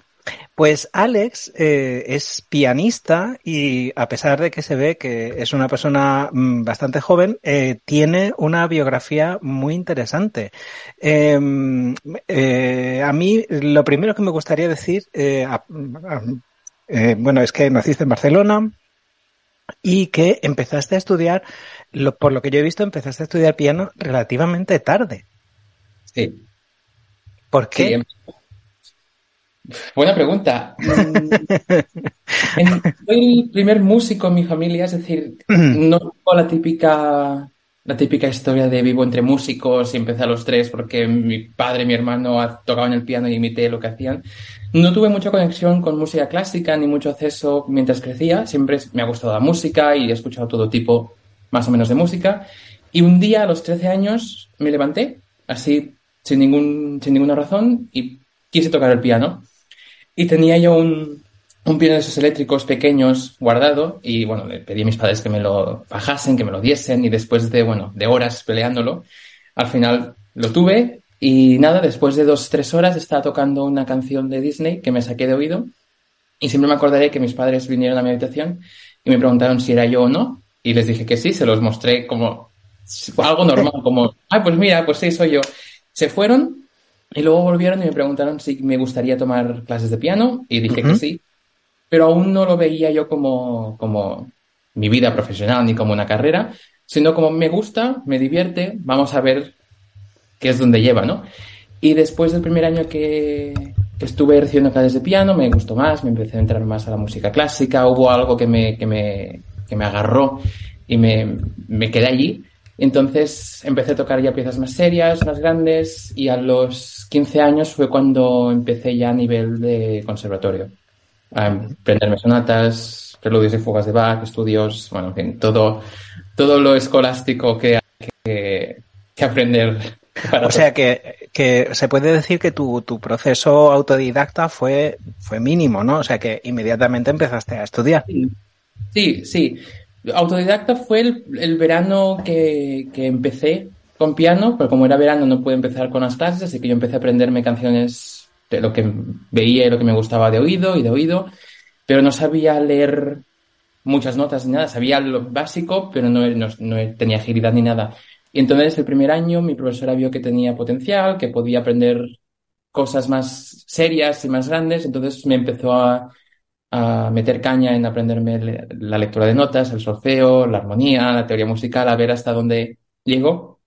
Pues Alex eh, es pianista y a pesar de que se ve que es una persona mm, bastante joven, eh, tiene una biografía muy interesante. Em, eh, a mí lo primero que me gustaría decir, eh, bueno, es que naciste en Barcelona y que empezaste a estudiar, lo, por lo que yo he visto, empezaste a estudiar piano relativamente tarde. Sí. ¿Por qué? Em, buena pregunta. soy el primer músico en mi familia, es decir, no tengo la típica la típica historia de vivo entre músicos y empecé a los tres porque mi padre y mi hermano tocaban el piano y imité lo que hacían. No tuve mucha conexión con música clásica ni mucho acceso mientras crecía. Siempre me ha gustado la música y he escuchado todo tipo más o menos de música. Y un día a los 13 años me levanté, así sin, ningún, sin ninguna razón, y quise tocar el piano. Y tenía yo un, un piano de esos eléctricos pequeños guardado y bueno, le pedí a mis padres que me lo bajasen, que me lo diesen y después de, bueno, de horas peleándolo, al final lo tuve y nada, después de dos, tres horas estaba tocando una canción de Disney que me saqué de oído y siempre me acordaré que mis padres vinieron a mi habitación y me preguntaron si era yo o no y les dije que sí, se los mostré como algo normal, como, ay, pues mira, pues sí, soy yo. Se fueron y luego volvieron y me preguntaron si me gustaría tomar clases de piano y dije que sí pero aún no lo veía yo como, como mi vida profesional ni como una carrera, sino como me gusta, me divierte, vamos a ver qué es donde lleva, ¿no? Y después del primer año que, estuve recibiendo clases de piano, me gustó más, me empecé a entrar más a la música clásica, hubo algo que me, que me, que me agarró y me, me quedé allí. Entonces empecé a tocar ya piezas más serias, más grandes, y a los 15 años fue cuando empecé ya a nivel de conservatorio aprenderme sonatas, preludios y fugas de Bach, estudios, bueno, en fin, todo, todo lo escolástico que hay que, aprender. o sea que, que, se puede decir que tu, tu proceso autodidacta fue, fue mínimo, ¿no? O sea que inmediatamente empezaste a estudiar. Sí, sí. Autodidacta fue el, el verano que, que empecé con piano, pero como era verano no pude empezar con las clases, así que yo empecé a aprenderme canciones lo que veía y lo que me gustaba de oído y de oído, pero no sabía leer muchas notas ni nada, sabía lo básico, pero no, no, tenía agilidad ni nada. Y entonces el primer año mi profesora vio que tenía potencial, que podía aprender cosas más serias y más grandes, entonces me empezó a, a meter caña en aprenderme la lectura de notas, el solfeo, la armonía, la teoría musical, a ver hasta dónde llego.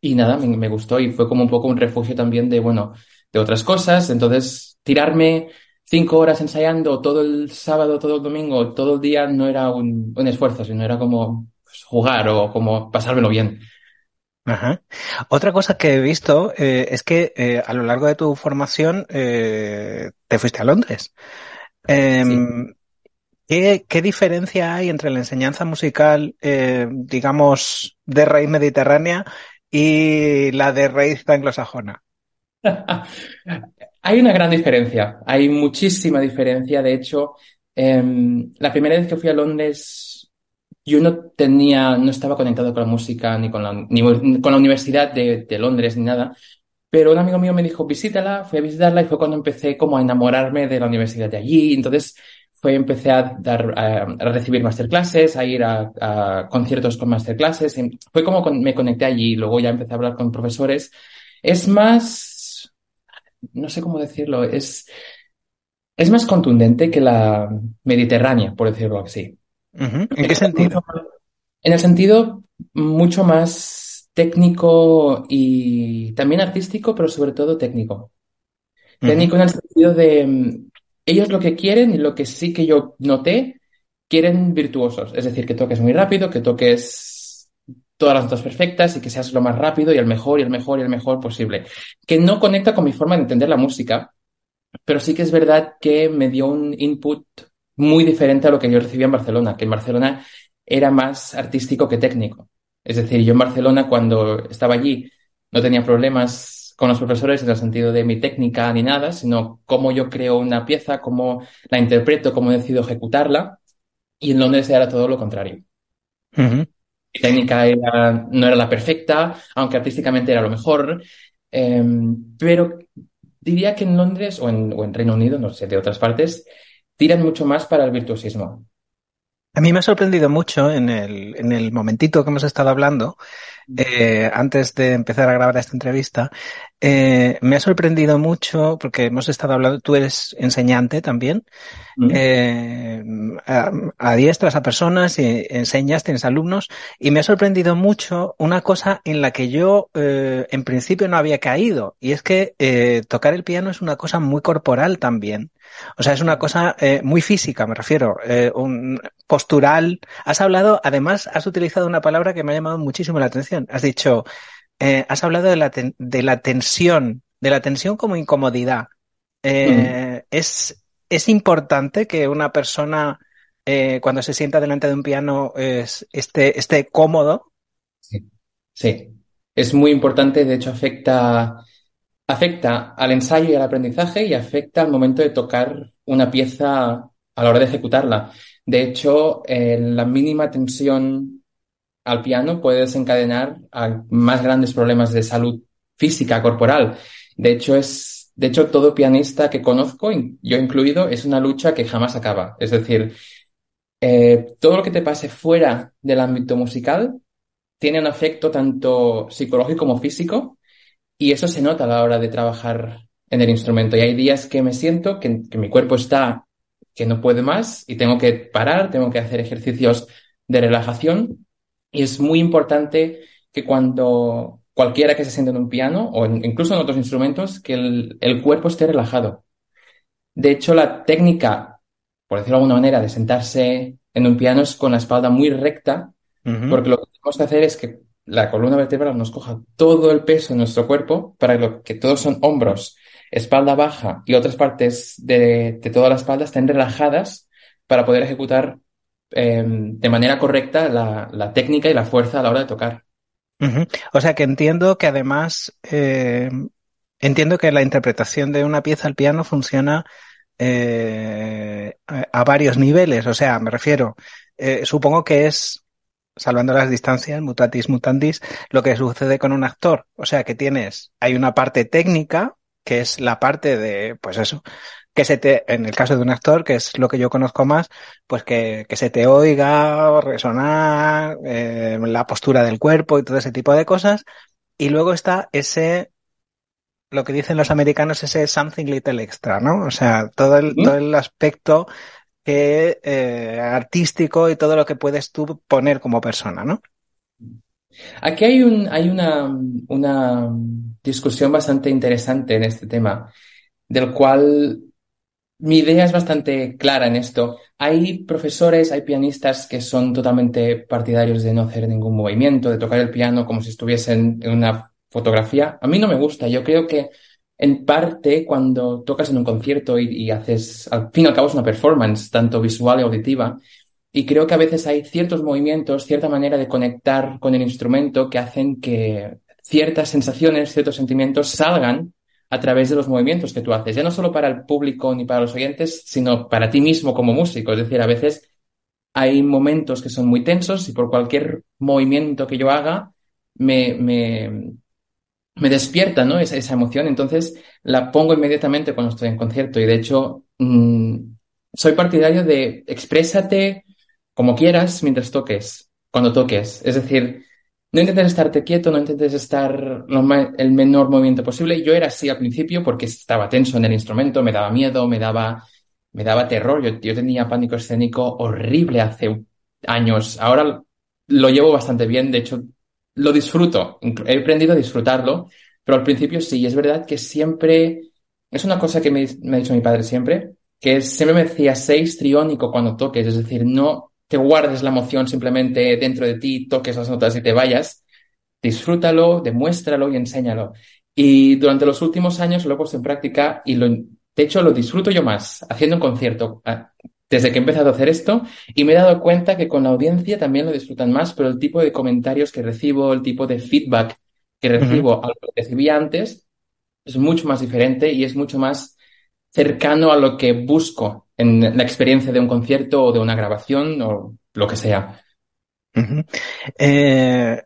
Y nada, me, me gustó y fue como un poco un refugio también de, bueno, de otras cosas. Entonces, tirarme cinco horas ensayando todo el sábado, todo el domingo, todo el día no era un, esfuerzo, sino era como pues, jugar o como pasármelo bien. Ajá. Otra cosa que he visto eh, es que eh, a lo largo de tu formación eh, te fuiste a Londres. Em, ¿qué, ¿qué, diferencia hay entre la enseñanza musical, digamos, de raíz mediterránea y la de raíz anglosajona? Hay una gran diferencia, hay muchísima diferencia. De hecho, em, la primera vez que fui a Londres yo no tenía, no estaba conectado con la música ni con la, con la Universidad de, Londres ni nada, pero un amigo mío me dijo, visítala, fui a visitarla y fue cuando empecé como a enamorarme de la universidad de allí. Entonces fue, empecé a dar, a, a recibir masterclasses, a ir a, conciertos con masterclasses. Y fue como me conecté allí y luego ya empecé a hablar con profesores. Es más, no sé cómo decirlo, es, es más contundente que la mediterránea, por decirlo así. ¿En qué sentido? En el sentido mucho más técnico y también artístico, pero sobre todo técnico. Técnico en el sentido de mm, ellos lo que quieren y lo que sí que yo noté, quieren virtuosos. Es decir, que toques muy rápido, que toques todas las notas perfectas y que seas lo más rápido y el mejor y el mejor y el mejor posible. Que no conecta con mi forma de entender la música, pero sí que es verdad que me dio un input muy diferente a lo que yo recibía en Barcelona, que en Barcelona era más artístico que técnico. Es decir, yo en Barcelona cuando estaba allí no tenía problemas con los profesores en el sentido de mi técnica ni nada, sino cómo yo creo una pieza, cómo la interpreto, cómo decido ejecutarla. Y en Londres era todo lo contrario. Técnica era, no era la perfecta, aunque artísticamente era lo mejor. Em, pero diría que en Londres o en, o en Reino Unido, no sé, de otras partes, tiran mucho más para el virtuosismo. A mí me ha sorprendido mucho en el, en el momentito que hemos estado hablando, eh, antes de empezar a grabar esta entrevista, eh, me ha sorprendido mucho porque hemos estado hablando, tú eres enseñante también, eh, a, adiestras a personas y enseñas, tienes alumnos, y me ha sorprendido mucho una cosa en la que yo eh, en principio no había caído, y es que eh, tocar el piano es una cosa muy corporal también. O sea, es una cosa eh, muy física, me refiero, eh, un postural. Has hablado, además, has utilizado una palabra que me ha llamado muchísimo la atención. Has dicho, eh, has hablado de la, de la tensión, de la tensión como incomodidad. Mm. es, es importante que una persona, cuando se sienta delante de un piano, es, esté, esté cómodo. Sí. sí, es muy importante, de hecho afecta afecta al ensayo y al aprendizaje y afecta al momento de tocar una pieza a la hora de ejecutarla. De hecho, la mínima tensión al piano puede desencadenar a más grandes problemas de salud física, corporal. De hecho, es, de hecho, todo pianista que conozco, yo incluido, es una lucha que jamás acaba. Es decir, eh, todo lo que te pase fuera del ámbito musical tiene un efecto tanto psicológico como físico y eso se nota a la hora de trabajar en el instrumento. Y hay días que me siento que, que mi cuerpo está, que no puede más y tengo que parar, tengo que hacer ejercicios de relajación. Y es muy importante que cuando cualquiera que se siente en un piano o incluso en otros instrumentos, que el, el, cuerpo esté relajado. De hecho, la técnica, por decirlo de alguna manera, de sentarse en un piano es con la espalda muy recta, uh -huh. porque lo que tenemos que hacer es que la columna vertebral nos coja todo el peso de nuestro cuerpo para lo que todos son hombros, espalda baja y otras partes de, de toda la espalda estén relajadas para poder ejecutar eh, de manera correcta la, la, técnica y la fuerza a la hora de tocar. O sea que entiendo que además eh, entiendo que la interpretación de una pieza al piano funciona eh, a varios niveles. O sea, me refiero, eh, supongo que es salvando las distancias, mutatis mutandis, lo que sucede con un actor. O sea, que tienes, hay una parte técnica, que es la parte de, pues eso, que se te, en el caso de un actor, que es lo que yo conozco más, pues que, que se te oiga, resonar, eh, la postura del cuerpo y todo ese tipo de cosas. Y luego está ese, lo que dicen los americanos, ese something little extra, ¿no? O sea, todo el, ¿Mm? todo el aspecto eh, artístico y todo lo que puedes tú poner como persona, ¿no? Aquí hay, un, hay una, una discusión bastante interesante en este tema, del cual mi idea es bastante clara en esto. Hay profesores, hay pianistas que son totalmente partidarios de no hacer ningún movimiento, de tocar el piano como si estuviesen en una fotografía. A mí no me gusta. Yo creo que en parte cuando tocas en un concierto y, haces, al fin y al cabo es una performance, tanto visual y auditiva. Y creo que a veces hay ciertos movimientos, cierta manera de conectar con el instrumento que hacen que ciertas sensaciones, ciertos sentimientos salgan a través de los movimientos que tú haces, ya no solo para el público ni para los oyentes, sino para ti mismo como músico. Es decir, a veces hay momentos que son muy tensos y por cualquier movimiento que yo haga me, me, me despierta ¿no? esa, esa, emoción, entonces la pongo inmediatamente cuando estoy en concierto y de hecho mmm, soy partidario de exprésate como quieras mientras toques, cuando toques. Es decir, no intentes estarte quieto, no intentes estar el menor movimiento posible. Yo era así al principio porque estaba tenso en el instrumento, me daba miedo, me daba, me daba terror. Yo, yo tenía pánico escénico horrible hace años. Ahora lo llevo bastante bien, de hecho lo disfruto. He aprendido a disfrutarlo, pero al principio sí, es verdad que siempre, es una cosa que me, ha dicho mi padre siempre, que siempre me decía seis triónico cuando toques, es decir, no te guardes la emoción simplemente dentro de ti, toques las notas y te vayas. Disfrútalo, demuéstralo y enséñalo. Y durante los últimos años lo he puesto en práctica y lo, de hecho lo disfruto yo más haciendo un concierto desde que he empezado a hacer esto y me he dado cuenta que con la audiencia también lo disfrutan más, pero el tipo de comentarios que recibo, el tipo de feedback que recibo a lo que recibía antes es mucho más diferente y es mucho más cercano a lo que busco en la experiencia de un concierto o de una grabación o lo que sea. eh,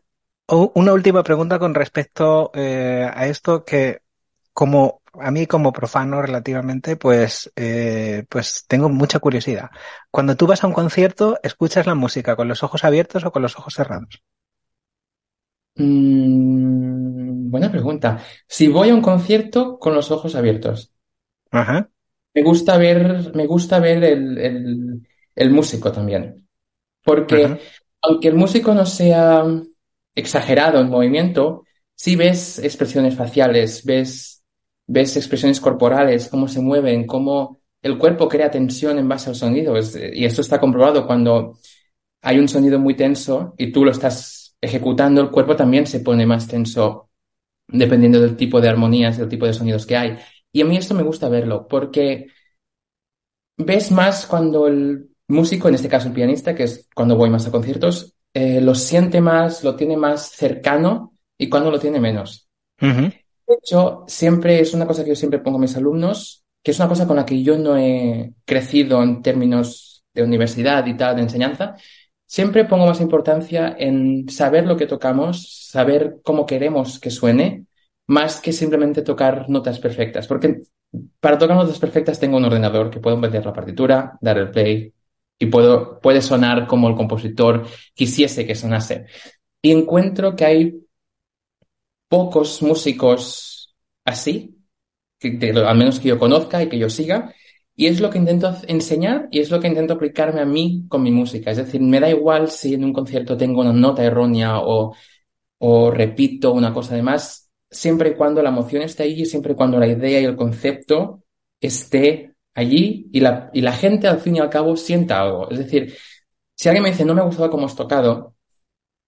una última pregunta con respecto eh, a esto que como a mí como profano relativamente, pues, eh, pues tengo mucha curiosidad. Cuando tú vas a un concierto, ¿escuchas la música con los ojos abiertos o con los ojos cerrados? Mm, buena pregunta. Si voy a un concierto, con los ojos abiertos. Ajá. Me gusta ver, me gusta ver el, el, el músico también. Porque aunque el músico no sea exagerado en movimiento, sí ves expresiones faciales, ves, ves expresiones corporales, cómo se mueven, cómo el cuerpo crea tensión en base al sonido. y esto está comprobado cuando hay un sonido muy tenso y tú lo estás ejecutando, el cuerpo también se pone más tenso dependiendo del tipo de armonías, del tipo de sonidos que hay. Y a mí esto me gusta verlo, porque ves más cuando el músico, en este caso el pianista, que es cuando voy más a conciertos, eh, lo siente más, lo tiene más cercano y cuando lo tiene menos. De hecho, siempre es una cosa que yo siempre pongo a mis alumnos, que es una cosa con la que yo no he crecido en términos de universidad y tal, de enseñanza. Siempre pongo más importancia en saber lo que tocamos, saber cómo queremos que suene más que simplemente tocar notas perfectas. Porque para tocar notas perfectas tengo un ordenador que puedo meter la partitura, dar el play y puedo, puede sonar como el compositor quisiese que sonase. Y encuentro que hay pocos músicos así, al menos que yo conozca y que yo siga, y es lo que intento enseñar y es lo que intento aplicarme a mí con mi música. Es decir, me da igual si en un concierto tengo una nota errónea o, o repito una cosa de más siempre y cuando la emoción esté allí, siempre y cuando la idea y el concepto esté allí y la, y la gente al fin y al cabo sienta algo. Es decir, si alguien me dice no me ha gustado cómo has tocado,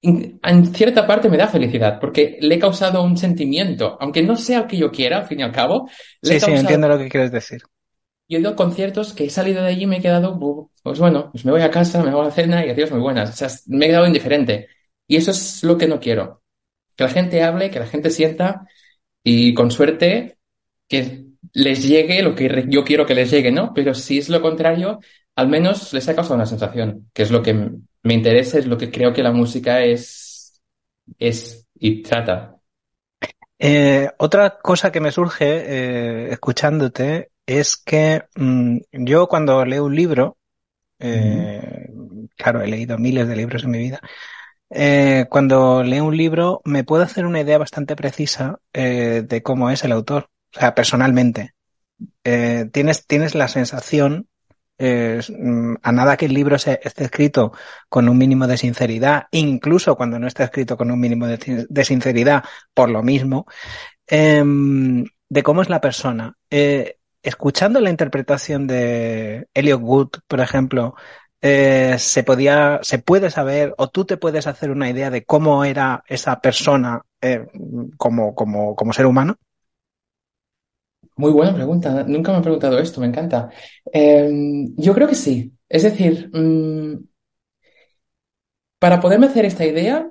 en cierta parte me da felicidad porque le he causado un sentimiento, aunque no sea el que yo quiera, al fin y al cabo. sí, sí, entiendo lo que quieres decir. Yo he ido a conciertos que he salido de allí y me he quedado, pues bueno, pues me voy a casa, me hago la cena y adiós, muy buenas. O sea, me he quedado indiferente. Y eso es lo que no quiero que la gente hable, que la gente sienta y con suerte que les llegue lo que yo quiero que les llegue, ¿no? Pero si es lo contrario, al menos les ha causado una sensación, que es lo que me interesa, es lo que creo que la música es, es y trata. Eh, otra cosa que me surge eh, escuchándote es que mm, yo cuando leo un libro, eh, claro, he leído miles de libros en mi vida, cuando leo un libro me puedo hacer una idea bastante precisa de cómo es el autor, o sea, personalmente. Tienes, tienes la sensación, mm, a nada que el libro se, esté escrito con un mínimo de sinceridad, incluso cuando no está escrito con un mínimo de, sinceridad, por lo mismo, em, de cómo es la persona. escuchando la interpretación de Elliot Wood, por ejemplo, eh, se podía, se puede saber o tú te puedes hacer una idea de cómo era esa persona eh, como, como, como ser humano? Muy buena pregunta. Nunca me han preguntado esto, me encanta. Em, yo creo que sí. Es decir, mm, para poderme hacer esta idea,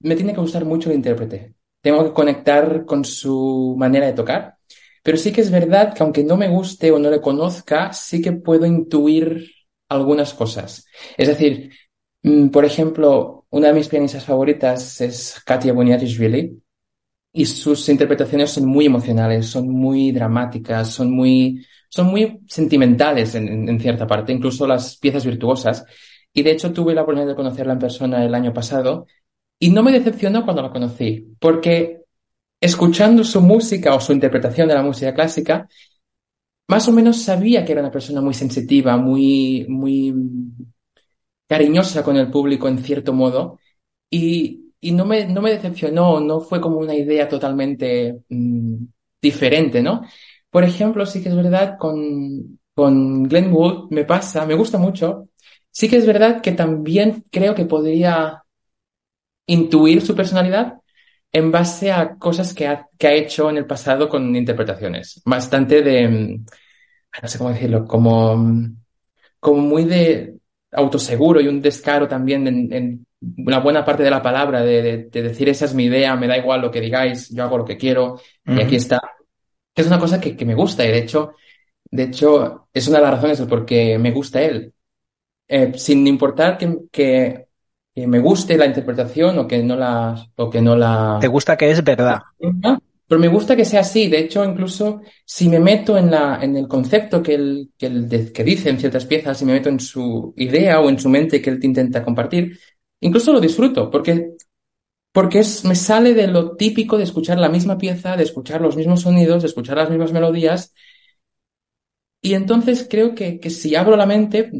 me tiene que gustar mucho el intérprete. Tengo que conectar con su manera de tocar. Pero sí que es verdad que aunque no me guste o no le conozca, sí que puedo intuir algunas cosas. Es decir, mm, por ejemplo, una de mis pianistas favoritas es Katia Boniatishvili y sus interpretaciones son muy emocionales, son muy dramáticas, son muy, son muy sentimentales en, cierta parte, incluso las piezas virtuosas. Y de hecho tuve la oportunidad de conocerla en persona el año pasado y no me decepcionó cuando la conocí, porque escuchando su música o su interpretación de la música clásica, más o menos sabía que era una persona muy sensitiva, muy, muy cariñosa con el público en cierto modo, y, y no me, no me decepcionó, no fue como una idea totalmente mm, diferente, ¿no? Por ejemplo, sí que es verdad con, con Glenn Wood me pasa, me gusta mucho. Sí que es verdad que también creo que podría intuir su personalidad en base a cosas que ha, que ha hecho en el pasado con interpretaciones. Bastante de, mm, no sé cómo decirlo, como, mm, como muy de autoseguro y un descaro también en una buena parte de la palabra, de, decir esa es mi idea, me da igual lo que digáis, yo hago lo que quiero y aquí está. Es una cosa que, me gusta y de hecho, de hecho, es una de las razones por qué me gusta él. Eh, sin importar que, que, me guste la interpretación o que no la, o que no la. Te gusta que es verdad. Pero me gusta que sea así. De hecho, incluso si me meto en la, en el concepto que él, que él que dice en ciertas piezas, si me meto en su idea o en su mente que él te intenta compartir, Incluso lo disfruto, porque, porque es, me sale de lo típico de escuchar la misma pieza, de escuchar los mismos sonidos, de escuchar las mismas melodías. Y entonces creo que, que si abro la mente,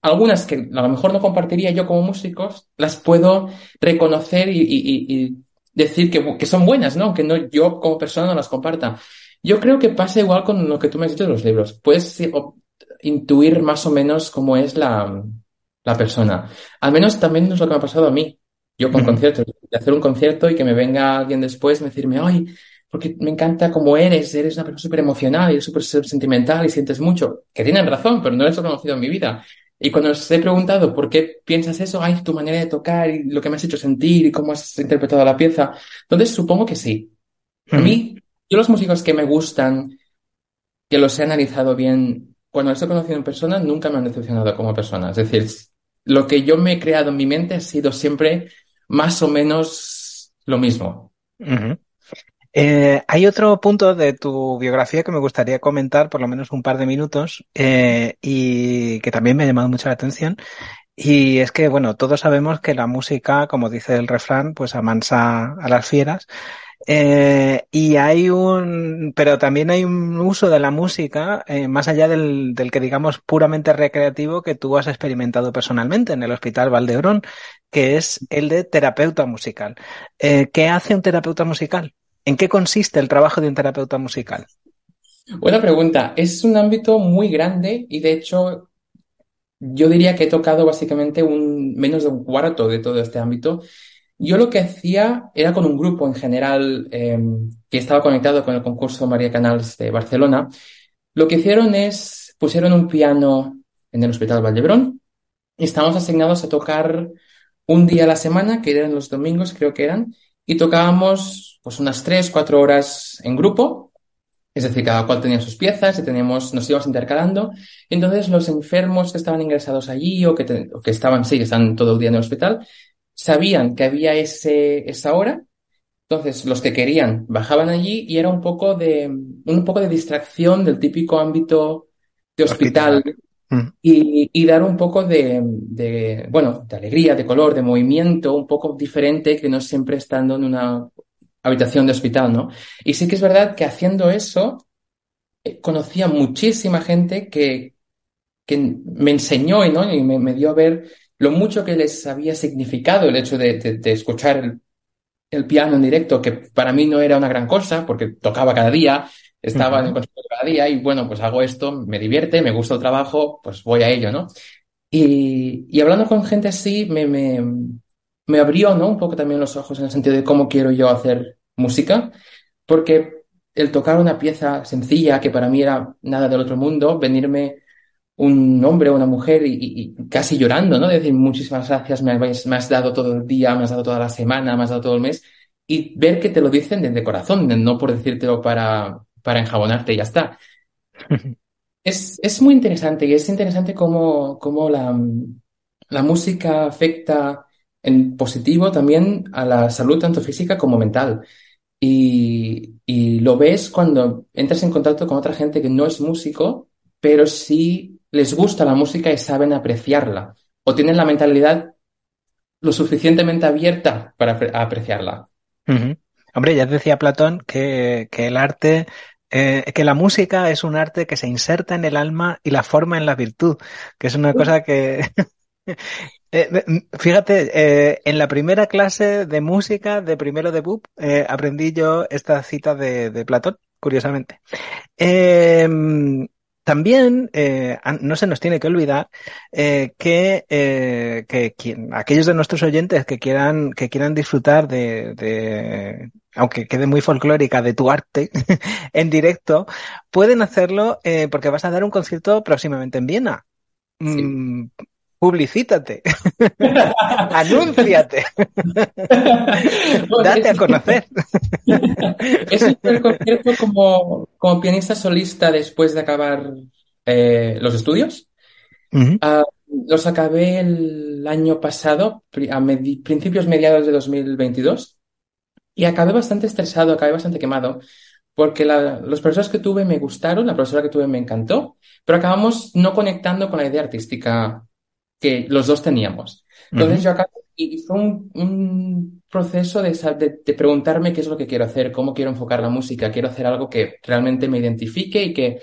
algunas que a lo mejor no compartiría yo como músicos, las puedo reconocer y, y, decir que, que, son buenas, ¿no? Que no, yo como persona no las comparta. Yo creo que pasa igual con lo que tú me has dicho de los libros. Puedes intuir más o menos cómo es la, la persona. Al menos también es lo que me ha pasado a mí. Yo con conciertos, de hacer un concierto y que me venga alguien después y decirme, ay, porque me encanta cómo eres, eres una persona súper emocional y súper sentimental y sientes mucho. Que tienen razón, pero no les he conocido en mi vida. Y cuando les he preguntado por qué piensas eso, ay, tu manera de tocar y lo que me has hecho sentir y cómo has interpretado la pieza, entonces supongo que sí. A mí, yo los músicos que me gustan, que los he analizado bien, cuando los he conocido en persona, nunca me han decepcionado como persona. Es decir, lo que yo me he creado en mi mente ha sido siempre más o menos lo mismo. Eh, hay otro punto de tu biografía que me gustaría comentar por lo menos un par de minutos eh, y que también me ha llamado mucho la atención. Y es que, bueno, todos sabemos que la música, como dice el refrán, pues amansa a las fieras. Eh, y hay un, pero también hay un uso de la música, eh, más allá del, que digamos puramente recreativo que tú has experimentado personalmente en el Hospital Valdebrón, que es el de terapeuta musical. Eh, ¿Qué hace un terapeuta musical? ¿En qué consiste el trabajo de un terapeuta musical? Buena pregunta. Es un ámbito muy grande y de hecho yo diría que he tocado básicamente un, menos de un cuarto de todo este ámbito yo lo que hacía era con un grupo en general em, que estaba conectado con el concurso María Canals de Barcelona. Lo que hicieron es, pusieron un piano en el Hospital Valdebrón y estábamos asignados a tocar un día a la semana, que eran los domingos, creo que eran, y tocábamos pues unas tres, cuatro horas en grupo, es decir, cada cual tenía sus piezas y teníamos, nos íbamos intercalando. Entonces, los enfermos que estaban ingresados allí o que, o que estaban, sí, están todo el día en el hospital, sabían que había ese, esa hora, entonces los que querían bajaban allí y era un poco de, un poco de distracción del típico ámbito de hospital. Mm. Y, y, dar un poco de, de, bueno, de alegría, de color, de movimiento, un poco diferente que no siempre estando en una habitación de hospital, ¿no? Y sí que es verdad que haciendo eso, eh, conocía muchísima gente que, que me enseñó ¿no? y me, me, dio a ver lo mucho que les había significado el hecho de, escuchar el, piano en directo, que para mí no era una gran cosa, porque tocaba cada día, Estaba en el concierto cada día y bueno, pues hago esto, me divierte, me gusta el trabajo, pues voy a ello, ¿no? Y, y hablando con gente así, me, me, me abrió, ¿no? Un poco también los ojos en el sentido de cómo quiero yo hacer música, porque el tocar una pieza sencilla que para mí era nada del otro mundo, venirme un hombre o una mujer y, casi llorando, ¿no? Decir muchísimas gracias, me, me has dado todo el día, me has dado toda la semana, me has dado todo el mes, y ver que te lo dicen desde corazón, no por decírtelo para, para enjabonarte y ya está. es, es muy interesante y es interesante cómo, cómo la, la música afecta en positivo también a la salud tanto física como mental. Y, y, lo ves cuando entras en contacto con otra gente que no es músico, pero sí les gusta la música y saben apreciarla, o tienen la mentalidad lo suficientemente abierta para apreciarla. Hombre, ya decía Platón que, que el arte eh, que la música es un arte que se inserta en el alma y la forma en la virtud, que es una cosa que... Eh, fíjate, eh, en la primera clase de música de primero de BUP aprendí yo esta cita de, de Platón, curiosamente. También eh, no se nos tiene que olvidar eh, que, eh, que quien, aquellos de nuestros oyentes que quieran, que quieran disfrutar de, de aunque quede muy folclórica, de tu arte en directo, pueden hacerlo eh, porque vas a dar un concierto próximamente en Viena. Sí. Publicítate, anúnciate, date a conocer. es concierto como, como pianista solista después de acabar eh, los estudios. Uh -huh. uh, los acabé el año pasado, a principios mediados de 2022, y acabé bastante estresado, acabé bastante quemado, porque la, los profesores que tuve me gustaron, la profesora que tuve me encantó, pero acabamos no conectando con la idea artística que los dos teníamos. Entonces uh -huh. yo acá y fue un, un proceso de, de, de, preguntarme qué es lo que quiero hacer, cómo quiero enfocar la música, quiero hacer algo que realmente me identifique y que,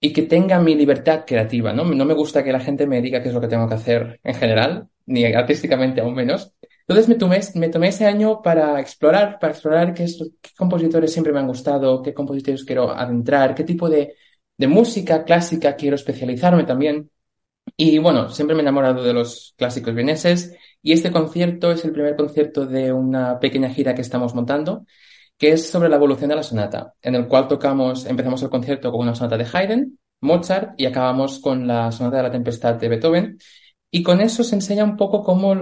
y que tenga mi libertad creativa, ¿no? No me gusta que la gente me diga qué es lo que tengo que hacer en general, ni artísticamente aún menos. Entonces me tomé, me tomé ese año para explorar, para explorar qué, es, qué compositores siempre me han gustado, qué compositores quiero adentrar, qué tipo de, de música clásica quiero especializarme también. Y bueno, siempre me he enamorado de los clásicos vieneses y este concierto es el primer concierto de una pequeña gira que estamos montando, que es sobre la evolución de la sonata, en el cual tocamos, empezamos el concierto con una sonata de Haydn, Mozart y acabamos con la sonata de la tempestad de Beethoven. Y con eso se enseña un poco cómo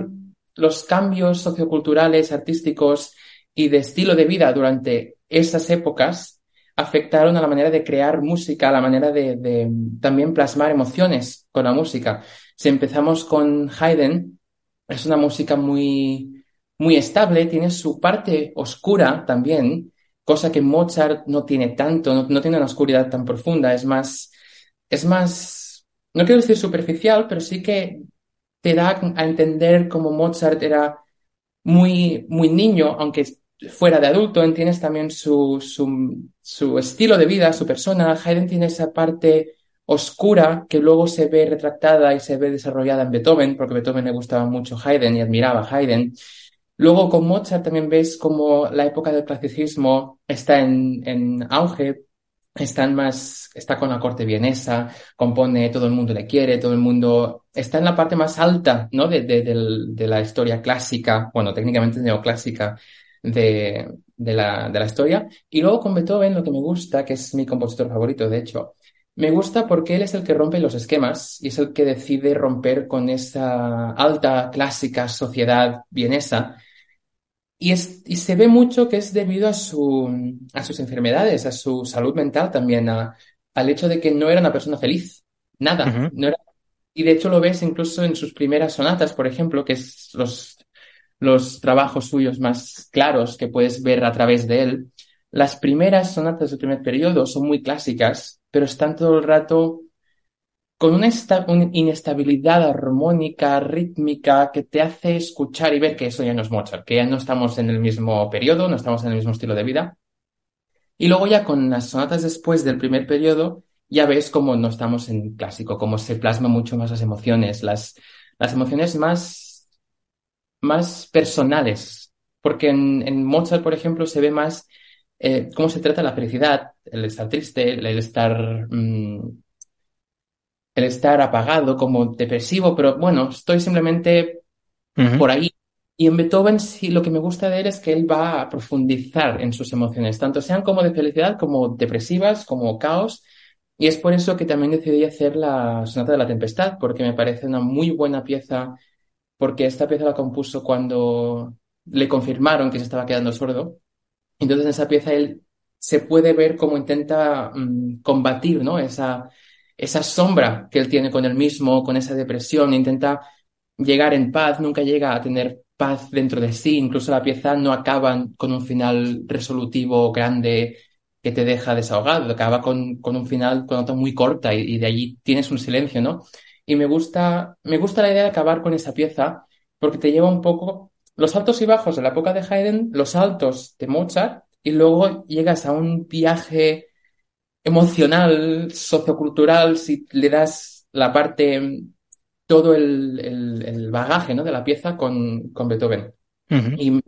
los cambios socioculturales, artísticos y de estilo de vida durante esas épocas afectaron a la manera de crear música, a la manera de, de, también plasmar emociones con la música. Si empezamos con Haydn, es una música muy, muy estable, tiene su parte oscura también, cosa que Mozart no tiene tanto, no, no tiene una oscuridad tan profunda, es más, es más, no quiero decir superficial, pero sí que te da a entender como Mozart era muy, muy niño, aunque fuera de adulto, entiendes también su, su, su, estilo de vida, su persona. Haydn tiene esa parte oscura que luego se ve retractada y se ve desarrollada en Beethoven, porque Beethoven le gustaba mucho Haydn y admiraba a Haydn. Luego con Mozart también ves como la época del clasicismo está en, en auge, está más, está con la corte vienesa, compone, todo el mundo le quiere, todo el mundo está en la parte más alta, ¿no? De, de, de, de la historia clásica, bueno, técnicamente neoclásica de, de, la, de la historia. Y luego con Beethoven, lo que me gusta, que es mi compositor favorito, de hecho, me gusta porque él es el que rompe los esquemas y es el que decide romper con esa alta clásica sociedad vienesa. Y, es, y se ve mucho que es debido a, su, a sus enfermedades, a su salud mental también, a, al hecho de que no era una persona feliz. Nada. Uh -huh. no era, y de hecho lo ves incluso en sus primeras sonatas, por ejemplo, que es los los trabajos suyos más claros que puedes ver a través de él. Las primeras sonatas del primer periodo son muy clásicas, pero están todo el rato con una, inestabilidad armónica, rítmica, que te hace escuchar y ver que eso ya no es Mozart, que ya no estamos en el mismo periodo, no estamos en el mismo estilo de vida. Y luego ya con las sonatas después del primer periodo, ya ves cómo no estamos en clásico, cómo se plasma mucho más las emociones, las, las emociones más más personales, porque en, en, Mozart, por ejemplo, se ve más eh, cómo se trata la felicidad, el estar triste, el estar, mm, el estar apagado, como depresivo, pero bueno, estoy simplemente por ahí. Y en Beethoven sí lo que me gusta de él es que él va a profundizar en sus emociones, tanto sean como de felicidad, como depresivas, como caos. Y es por eso que también decidí hacer la Sonata de la Tempestad, porque me parece una muy buena pieza, porque esta pieza la compuso cuando le confirmaron que se estaba quedando sordo. Entonces en esa pieza él se puede ver cómo intenta mm, combatir ¿no? esa, esa sombra que él tiene con él mismo, con esa depresión, intenta llegar en paz, nunca llega a tener paz dentro de sí, incluso la pieza no acaba con un final resolutivo grande que te deja desahogado, acaba con, con un final con nota muy corta y, y, de allí tienes un silencio, ¿no? Y me gusta, me gusta la idea de acabar con esa pieza porque te lleva un poco los altos y bajos de la época de Haydn, los altos de Mozart, y luego llegas a un viaje emocional, sociocultural, si le das la parte, todo el, el, bagaje ¿no? de la pieza con, con Beethoven. Y me,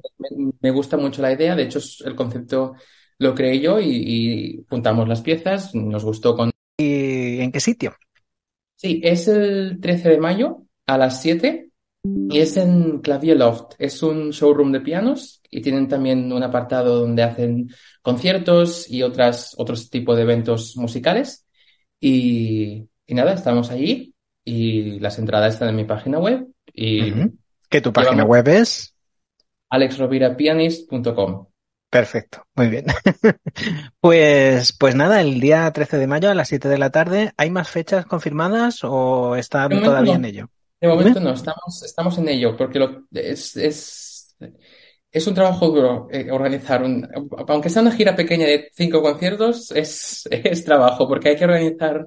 me, gusta mucho la idea, de hecho el concepto lo creé yo y, y juntamos las piezas, nos gustó con... ¿Y en qué sitio? Sí, es el 13 de mayo a las 7 y es en Clavier Loft. Es un showroom de pianos y tienen también un apartado donde hacen conciertos y otras, otros tipos de eventos musicales. Y, y nada, estamos allí y las entradas están en mi página web. Y ¿Que tu página web es? alexrovirapianist.com. Perfecto, muy bien. pues, pues nada, el día 13 de mayo a las 7 de la tarde, ¿hay más fechas confirmadas o están todavía no. en ello? De momento no, estamos, estamos en ello, porque lo, es, es, es un trabajo duro eh, organizar un, aunque sea una gira pequeña de cinco conciertos, es, es trabajo, porque hay que organizar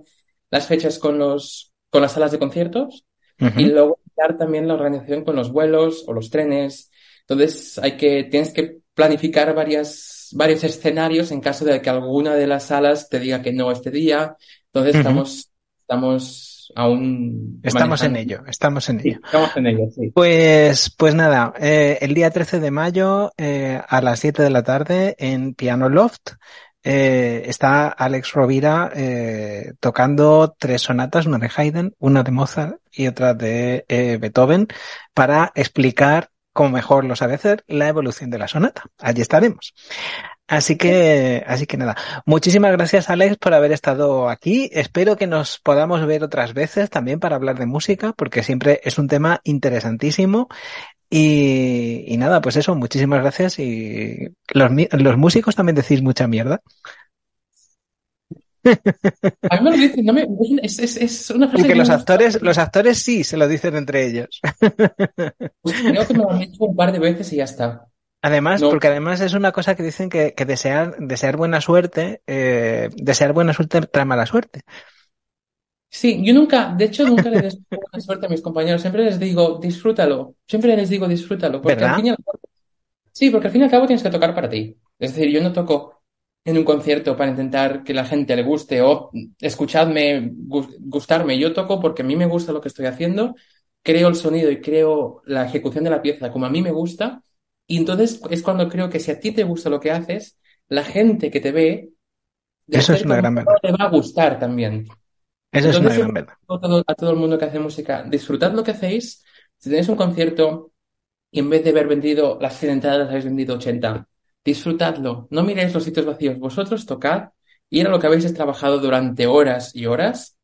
las fechas con los, con las salas de conciertos uh -huh. y luego dar también la organización con los vuelos o los trenes. Entonces hay que, tienes que planificar varias, varios escenarios en caso de que alguna de las salas te diga que no este día. Entonces uh -huh. estamos, estamos aún estamos manejando. en ello, estamos en ello. Sí, estamos en ello, sí. Pues, pues nada, eh, el día 13 de mayo eh, a las 7 de la tarde en Piano Loft eh, está Alex Rovira eh, tocando tres sonatas, una de Haydn, una de Mozart y otra de eh, Beethoven, para explicar, como mejor lo sabe hacer, la evolución de la sonata. Allí estaremos. Así que, así que nada. Muchísimas gracias, Alex, por haber estado aquí. Espero que nos podamos ver otras veces también para hablar de música, porque siempre es un tema interesantísimo. Y, y nada, pues eso, muchísimas gracias. Y los, los músicos también decís mucha mierda. A mí me lo dicen, no me, es, es, es una frase Porque los actores, los actores sí se lo dicen entre ellos. Pues creo que me lo han dicho un par de veces y ya está. Además, no. porque además es una cosa que dicen que, que desear, desear buena suerte, eh, desear buena suerte trae mala suerte. Sí, yo nunca, de hecho, nunca les deseo buena suerte a mis compañeros. Siempre les digo, disfrútalo. Siempre les digo, disfrútalo. Porque ¿verdad? al fin y al cabo, sí, porque al fin y al cabo tienes que tocar para ti. Es decir, yo no toco en un concierto para intentar que la gente le guste o escuchadme, gustarme. Yo toco porque a mí me gusta lo que estoy haciendo, creo el sonido y creo la ejecución de la pieza como a mí me gusta y entonces es cuando creo que si a ti te gusta lo que haces, la gente que te ve, eso es una gran verdad. Le va a gustar también. Eso entonces, es una gran verdad. A todo, a todo el mundo que hace música, disfrutad lo que hacéis. Si tenéis un concierto y en vez de haber vendido las 100 entradas habéis vendido 80, disfrutadlo. No miréis los sitios vacíos. Vosotros tocad y era lo que habéis trabajado durante horas y horas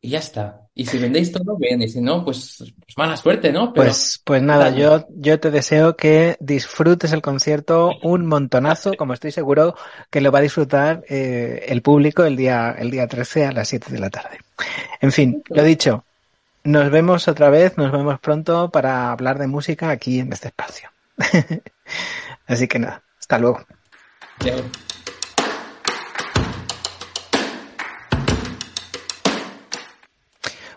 y ya está. Y si vendéis todo, bien, y si no, pues, pues mala suerte, ¿no? Pero, pues, pues nada, yo, yo te deseo que disfrutes el concierto un montonazo, como estoy seguro que lo va a disfrutar eh, el público el día, el día 13 a las 7 de la tarde. En fin, lo dicho, nos vemos otra vez, nos vemos pronto para hablar de música aquí en este espacio. Así que nada, hasta luego.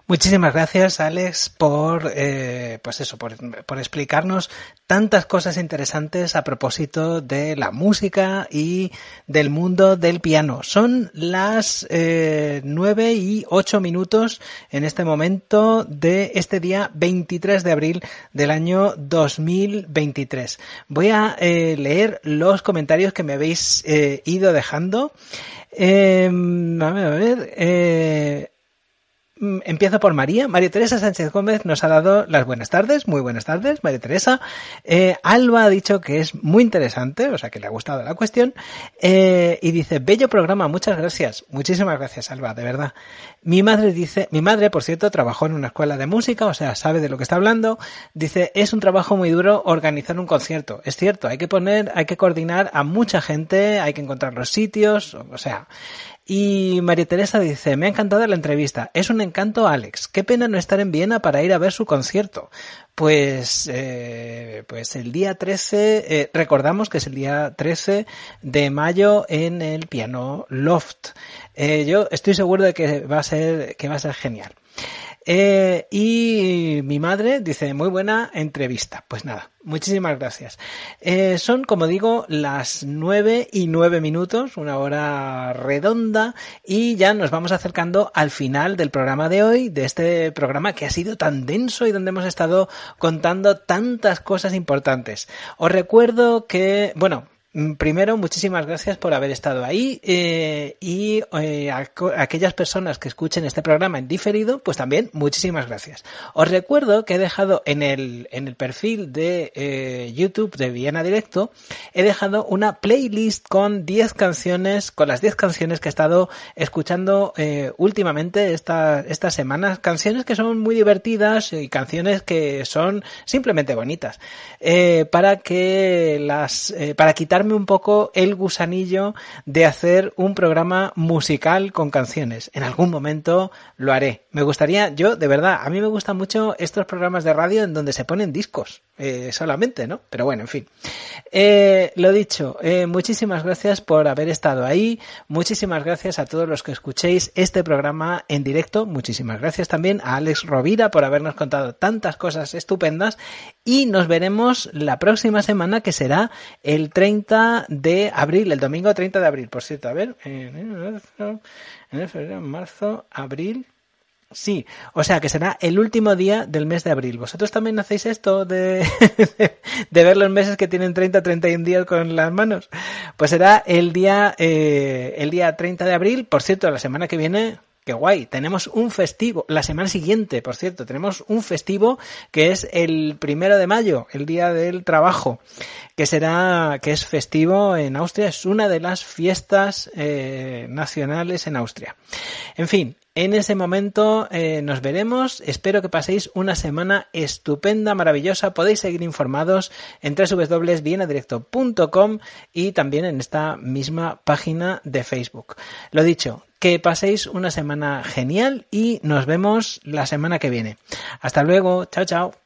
Muchísimas gracias, Alex, por eh, pues eso, por, por, explicarnos tantas cosas interesantes a propósito de la música y del mundo del piano. Son las eh, y ocho minutos en este momento de este día 23 de abril del año 2023. Voy a eh, leer los comentarios que me habéis eh, ido dejando. Eh, a ver, a ver. Mm, empiezo por María. María Teresa Sánchez Gómez nos ha dado las buenas tardes. Muy buenas tardes, María Teresa. Eh, Alba ha dicho que es muy interesante, o sea que le ha gustado la cuestión. Eh, y dice, bello programa, muchas gracias. Muchísimas gracias, Alba, de verdad. Mi madre dice, mi madre, por cierto, trabajó en una escuela de música, o sea, sabe de lo que está hablando. Dice, es un trabajo muy duro organizar un concierto. Es cierto, hay que poner, hay que coordinar a mucha gente, hay que encontrar los sitios, o sea, y María Teresa dice, me ha encantado la entrevista. Es un encanto, Alex. Qué pena no estar en Viena para ir a ver su concierto. Pues, eh, pues el día 13, eh, recordamos que es el día 13 de mayo en el piano Loft. Eh, yo estoy seguro de que va a ser, que va a ser genial. Eh, y mi madre dice, muy buena entrevista. Pues nada, muchísimas gracias. Eh, son, como digo, las nueve y nueve minutos, una hora redonda, y ya nos vamos acercando al final del programa de hoy, de este programa que ha sido tan denso y donde hemos estado contando tantas cosas importantes. Os recuerdo que, bueno, primero, muchísimas gracias por haber estado ahí eh, y eh, a, aquellas personas que escuchen este programa en diferido, pues también muchísimas gracias. Os recuerdo que he dejado en el, en el perfil de eh, YouTube de Viena Directo, he dejado una playlist con 10 canciones, con las 10 canciones que he estado escuchando últimamente esta, estas semanas, canciones que son muy divertidas y canciones que son simplemente bonitas, para que las, para un poco el gusanillo de hacer un programa musical con canciones. En algún momento lo haré. Me gustaría, yo, de verdad, a mí me gustan mucho estos programas de radio en donde se ponen discos, eh, solamente, ¿no? Pero bueno, en fin. Eh, lo dicho, eh, muchísimas gracias por haber estado ahí. Muchísimas gracias a todos los que escuchéis este programa en directo. Muchísimas gracias también a Alex Rovira por habernos contado tantas cosas estupendas. Y nos veremos la próxima semana, que será el 30 de abril, el domingo 30 de abril, por cierto, a ver, en febrero, marzo, abril, Sí, o sea que será el último día del mes de abril. ¿Vosotros también hacéis esto de, de ver los meses que tienen 30, 31 días con las manos? Pues será el día, eh, el día 30 de abril. Por cierto, la semana que viene Qué guay. Tenemos un festivo. La semana siguiente, por cierto, tenemos un festivo que es el primero de mayo, el día del trabajo, que será, que es festivo en Austria. Es una de las fiestas eh, nacionales en Austria. En fin, en ese momento eh, nos veremos. Espero que paséis una semana estupenda, maravillosa. Podéis seguir informados en www.vienadirecto.com y también en esta misma página de Facebook. Lo dicho, que paséis una semana genial y nos vemos la semana que viene. Hasta luego. Chao, chao.